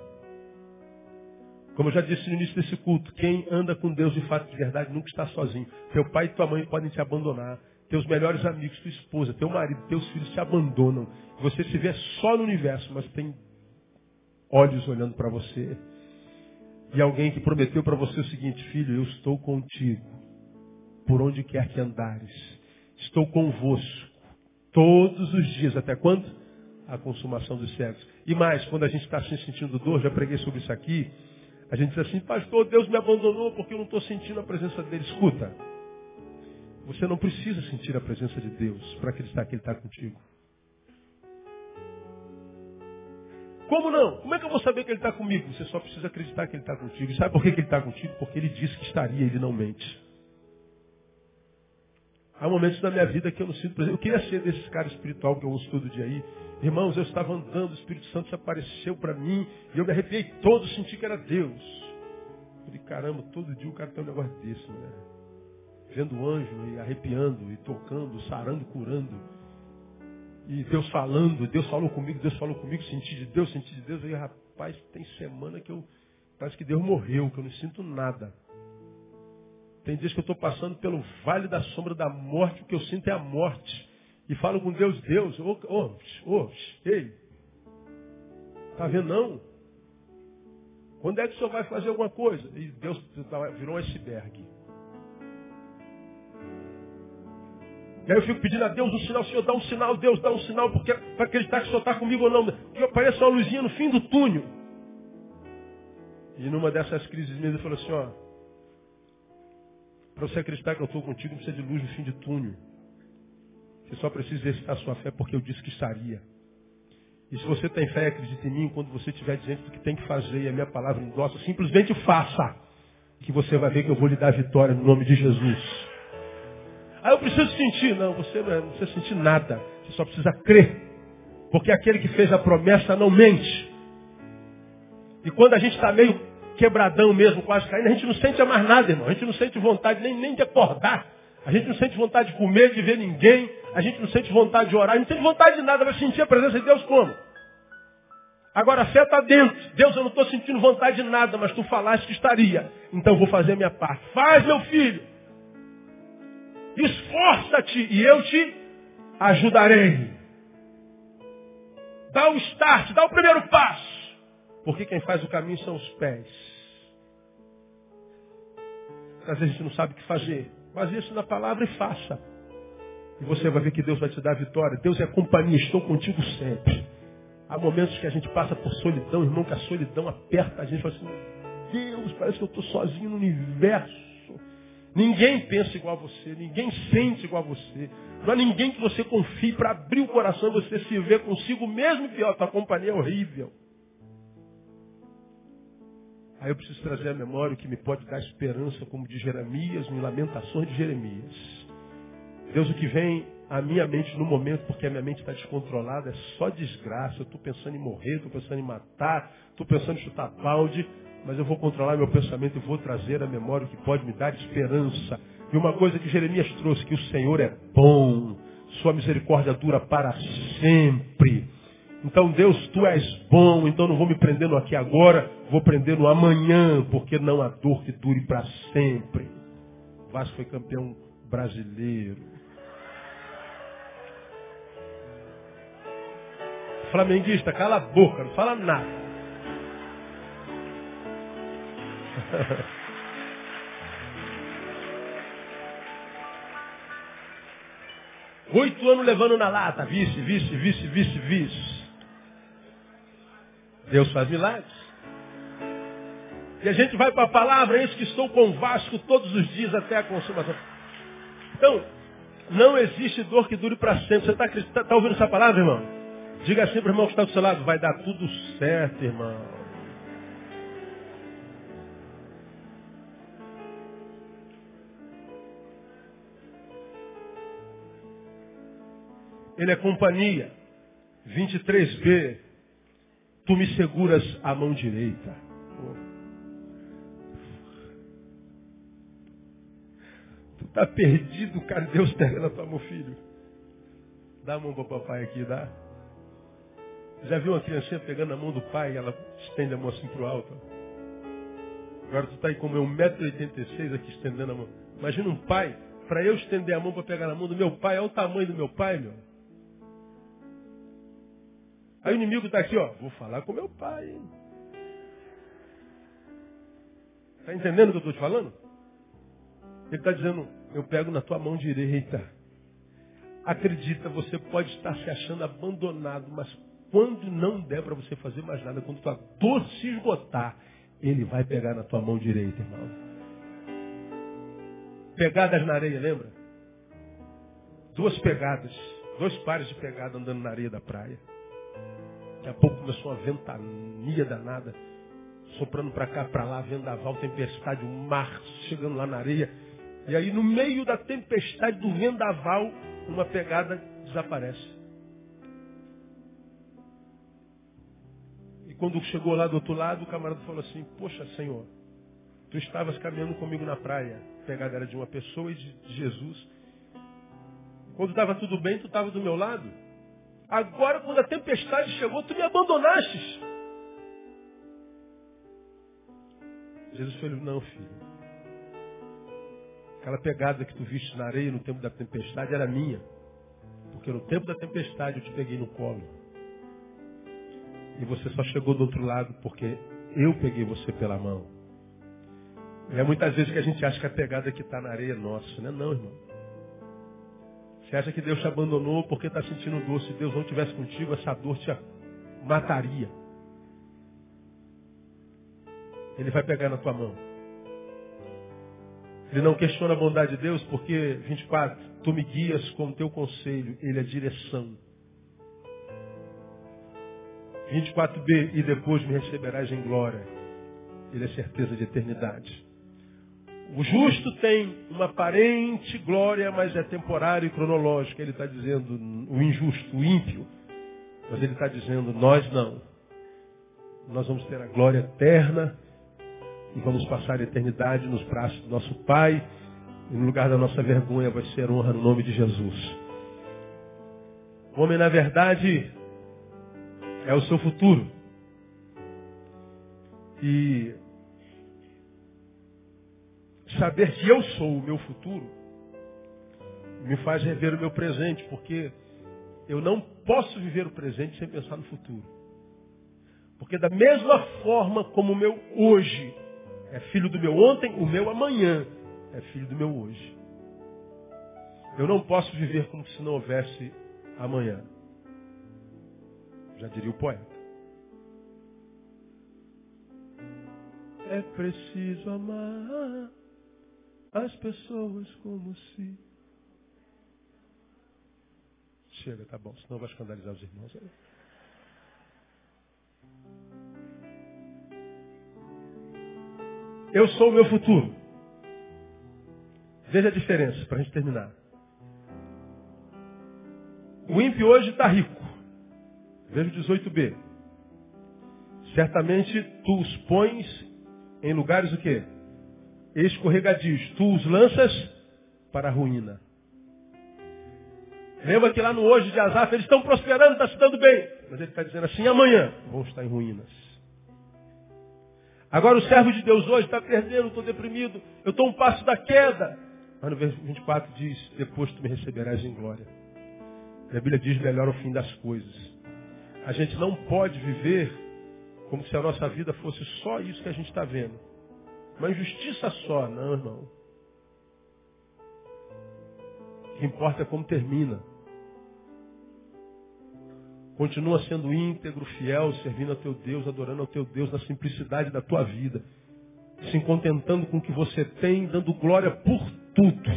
Como eu já disse no início desse culto, quem anda com Deus de fato de verdade nunca está sozinho. Teu pai e tua mãe podem te abandonar. Teus melhores amigos, tua esposa, teu marido, teus filhos te abandonam. Você se vê só no universo, mas tem olhos olhando para você. E alguém que prometeu para você o seguinte, filho, eu estou contigo, por onde quer que andares. Estou convosco, todos os dias. Até quando? A consumação dos séculos. E mais, quando a gente está assim sentindo dor, já preguei sobre isso aqui, a gente diz assim, pastor, Deus me abandonou porque eu não estou sentindo a presença dele. Escuta, você não precisa sentir a presença de Deus para acreditar que ele está contigo. Como não? Como é que eu vou saber que ele está comigo? Você só precisa acreditar que ele está contigo. E sabe por que, que ele está contigo? Porque ele disse que estaria, ele não mente. Há momentos na minha vida que eu não sinto presente. Eu queria ser desse cara espiritual que eu ouço todo dia aí. Irmãos, eu estava andando, o Espírito Santo se apareceu para mim e eu me arrepiei todo, senti que era Deus. Eu falei, caramba, todo dia o cara tem um negócio desse, né? Vendo o anjo e arrepiando, e tocando, sarando, curando. E Deus falando, Deus falou comigo, Deus falou comigo, senti de Deus, senti de Deus. Aí, rapaz, tem semana que eu. Parece que Deus morreu, que eu não sinto nada. Tem dias que eu estou passando pelo vale da sombra da morte, o que eu sinto é a morte. E falo com Deus, Deus, ô, ô, ei. Tá vendo não? Quando é que o senhor vai fazer alguma coisa? E Deus virou um iceberg. E aí eu fico pedindo a Deus um sinal, Senhor, dá um sinal, Deus, dá um sinal, porque para acreditar que o Senhor está comigo ou não. Que apareça uma luzinha no fim do túnel. E numa dessas crises minhas ele falou assim, ó, para você acreditar que eu estou contigo, precisa de luz no fim de túnel. Você só precisa exercitar sua fé porque eu disse que estaria. E se você tem fé, acredita em mim, quando você estiver dizendo do que tem que fazer e a minha palavra endossa, simplesmente faça. Que você vai ver que eu vou lhe dar vitória no nome de Jesus. Ah, eu preciso sentir. Não, você não, não precisa sentir nada. Você só precisa crer. Porque aquele que fez a promessa não mente. E quando a gente está meio quebradão mesmo, quase caindo, a gente não sente mais nada, irmão. A gente não sente vontade nem, nem de acordar. A gente não sente vontade de comer, de ver ninguém. A gente não sente vontade de orar. A gente não sente vontade de nada. Vai sentir a presença de Deus como? Agora a fé está dentro. Deus, eu não estou sentindo vontade de nada, mas tu falaste que estaria. Então vou fazer a minha parte. Faz, meu filho. Esforça-te e eu te ajudarei. Dá o start, dá o primeiro passo. Porque quem faz o caminho são os pés. Às vezes a gente não sabe o que fazer. Mas isso na palavra e faça. E você vai ver que Deus vai te dar a vitória. Deus é companhia, estou contigo sempre. Há momentos que a gente passa por solidão, irmão, que a solidão aperta a gente. Fala assim, Deus, parece que eu estou sozinho no universo. Ninguém pensa igual a você, ninguém sente igual a você. Não há ninguém que você confie para abrir o coração e você se ver consigo mesmo e pior, tua companhia é horrível. Aí eu preciso trazer à memória o que me pode dar esperança, como de Jeremias, em Lamentações de Jeremias. Deus, o que vem à minha mente no momento, porque a minha mente está descontrolada, é só desgraça. Eu estou pensando em morrer, estou pensando em matar, estou pensando em chutar balde, mas eu vou controlar meu pensamento e vou trazer a memória que pode me dar esperança. E uma coisa que Jeremias trouxe, que o Senhor é bom, sua misericórdia dura para sempre. Então, Deus, tu és bom, então não vou me prender no aqui agora, vou prender no amanhã, porque não há dor que dure para sempre. O Vasco foi campeão brasileiro. Flamenguista, cala a boca, não fala nada. (laughs) Oito anos levando na lata, vice, vice, vice, vice, vice. Deus faz milagres. E a gente vai para a palavra, eis que estou com Vasco todos os dias até a consumação. Então, não existe dor que dure para sempre. Você está tá, tá ouvindo essa palavra, irmão? Diga assim para o irmão que está do seu lado, vai dar tudo certo, irmão. Ele é companhia. 23b. Tu me seguras a mão direita. Tu tá perdido, cara. Deus pega na tua mão, filho. Dá a mão para o papai aqui, dá. Já viu uma criancinha pegando a mão do pai e ela estende a mão assim pro alto? Agora tu tá aí como eu, 1,86m aqui estendendo a mão. Imagina um pai, para eu estender a mão para pegar na mão do meu pai, é o tamanho do meu pai, meu. Aí o inimigo está aqui, ó. Vou falar com meu pai. Está entendendo o que eu estou te falando? Ele está dizendo, eu pego na tua mão direita. Acredita, você pode estar se achando abandonado, mas quando não der para você fazer mais nada, quando tua dor se esgotar, ele vai pegar na tua mão direita, irmão. Pegadas na areia, lembra? Duas pegadas, dois pares de pegada andando na areia da praia. Daqui a pouco começou uma ventania danada, soprando para cá, para lá, vendaval, tempestade, o mar chegando lá na areia. E aí, no meio da tempestade, do vendaval, uma pegada desaparece. E quando chegou lá do outro lado, o camarada falou assim: Poxa, Senhor, tu estavas caminhando comigo na praia. A pegada era de uma pessoa e de Jesus. Quando estava tudo bem, tu estava do meu lado. Agora, quando a tempestade chegou, tu me abandonaste. Jesus falou, não, filho. Aquela pegada que tu viste na areia no tempo da tempestade era minha. Porque no tempo da tempestade eu te peguei no colo. E você só chegou do outro lado porque eu peguei você pela mão. E é muitas vezes que a gente acha que a pegada que está na areia é nossa, né? Não, irmão. Você acha que Deus te abandonou porque está sentindo dor? Se Deus não estivesse contigo, essa dor te mataria. Ele vai pegar na tua mão. Ele não questiona a bondade de Deus porque, 24, tu me guias com o teu conselho, ele é direção. 24b, e depois me receberás em glória. Ele é certeza de eternidade. O justo tem uma aparente glória, mas é temporário e cronológico. Ele está dizendo o injusto, o ímpio. Mas ele está dizendo, nós não. Nós vamos ter a glória eterna e vamos passar a eternidade nos braços do nosso Pai. E no lugar da nossa vergonha vai ser honra no nome de Jesus. O homem, na verdade, é o seu futuro. E saber que eu sou o meu futuro me faz rever o meu presente, porque eu não posso viver o presente sem pensar no futuro. Porque da mesma forma como o meu hoje é filho do meu ontem, o meu amanhã é filho do meu hoje. Eu não posso viver como se não houvesse amanhã. Já diria o poeta. É preciso amar as pessoas como se. Chega, tá bom, senão vai escandalizar os irmãos. Eu sou o meu futuro. Veja a diferença, para a gente terminar. O ímpio hoje está rico. Veja o 18b. Certamente tu os pões em lugares o quê? Escorregadios. Tu os lanças para a ruína. Lembra que lá no hoje de Azaf eles estão prosperando, está se dando bem. Mas ele está dizendo assim, amanhã vão estar em ruínas. Agora o servo de Deus hoje está perdendo, estou deprimido, eu estou um passo da queda. Mas no verso 24 diz, depois tu me receberás em glória. E a Bíblia diz melhor o fim das coisas. A gente não pode viver como se a nossa vida fosse só isso que a gente está vendo. Uma injustiça só, não, irmão. O que importa é como termina. Continua sendo íntegro, fiel, servindo a teu Deus, adorando ao teu Deus na simplicidade da tua vida. Se contentando com o que você tem, dando glória por tudo.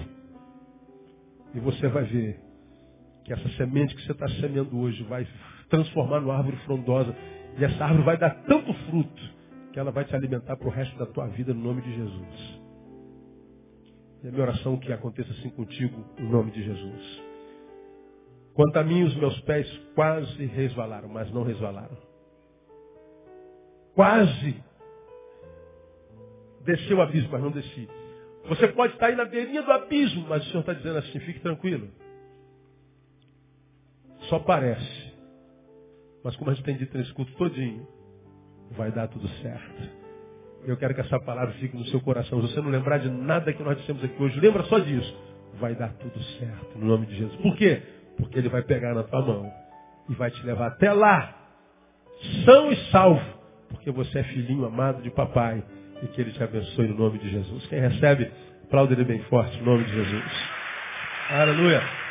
E você vai ver que essa semente que você está semeando hoje vai transformar numa árvore frondosa. E essa árvore vai dar tanto fruto que ela vai te alimentar para o resto da tua vida no nome de Jesus. E a minha oração é que aconteça assim contigo, em nome de Jesus. Quanto a mim, os meus pés quase resvalaram, mas não resvalaram. Quase desceu o abismo, mas não desci. Você pode estar aí na beirinha do abismo, mas o Senhor está dizendo assim, fique tranquilo. Só parece. Mas como a gente tem dito nesse culto todinho, vai dar tudo certo. Eu quero que essa palavra fique no seu coração. Se você não lembrar de nada que nós dissemos aqui hoje, lembra só disso. Vai dar tudo certo, no nome de Jesus. Por quê? Porque Ele vai pegar na tua mão e vai te levar até lá, são e salvo, porque você é filhinho amado de papai e que Ele te abençoe no nome de Jesus. Quem recebe, aplaude Ele bem forte no nome de Jesus. Aleluia.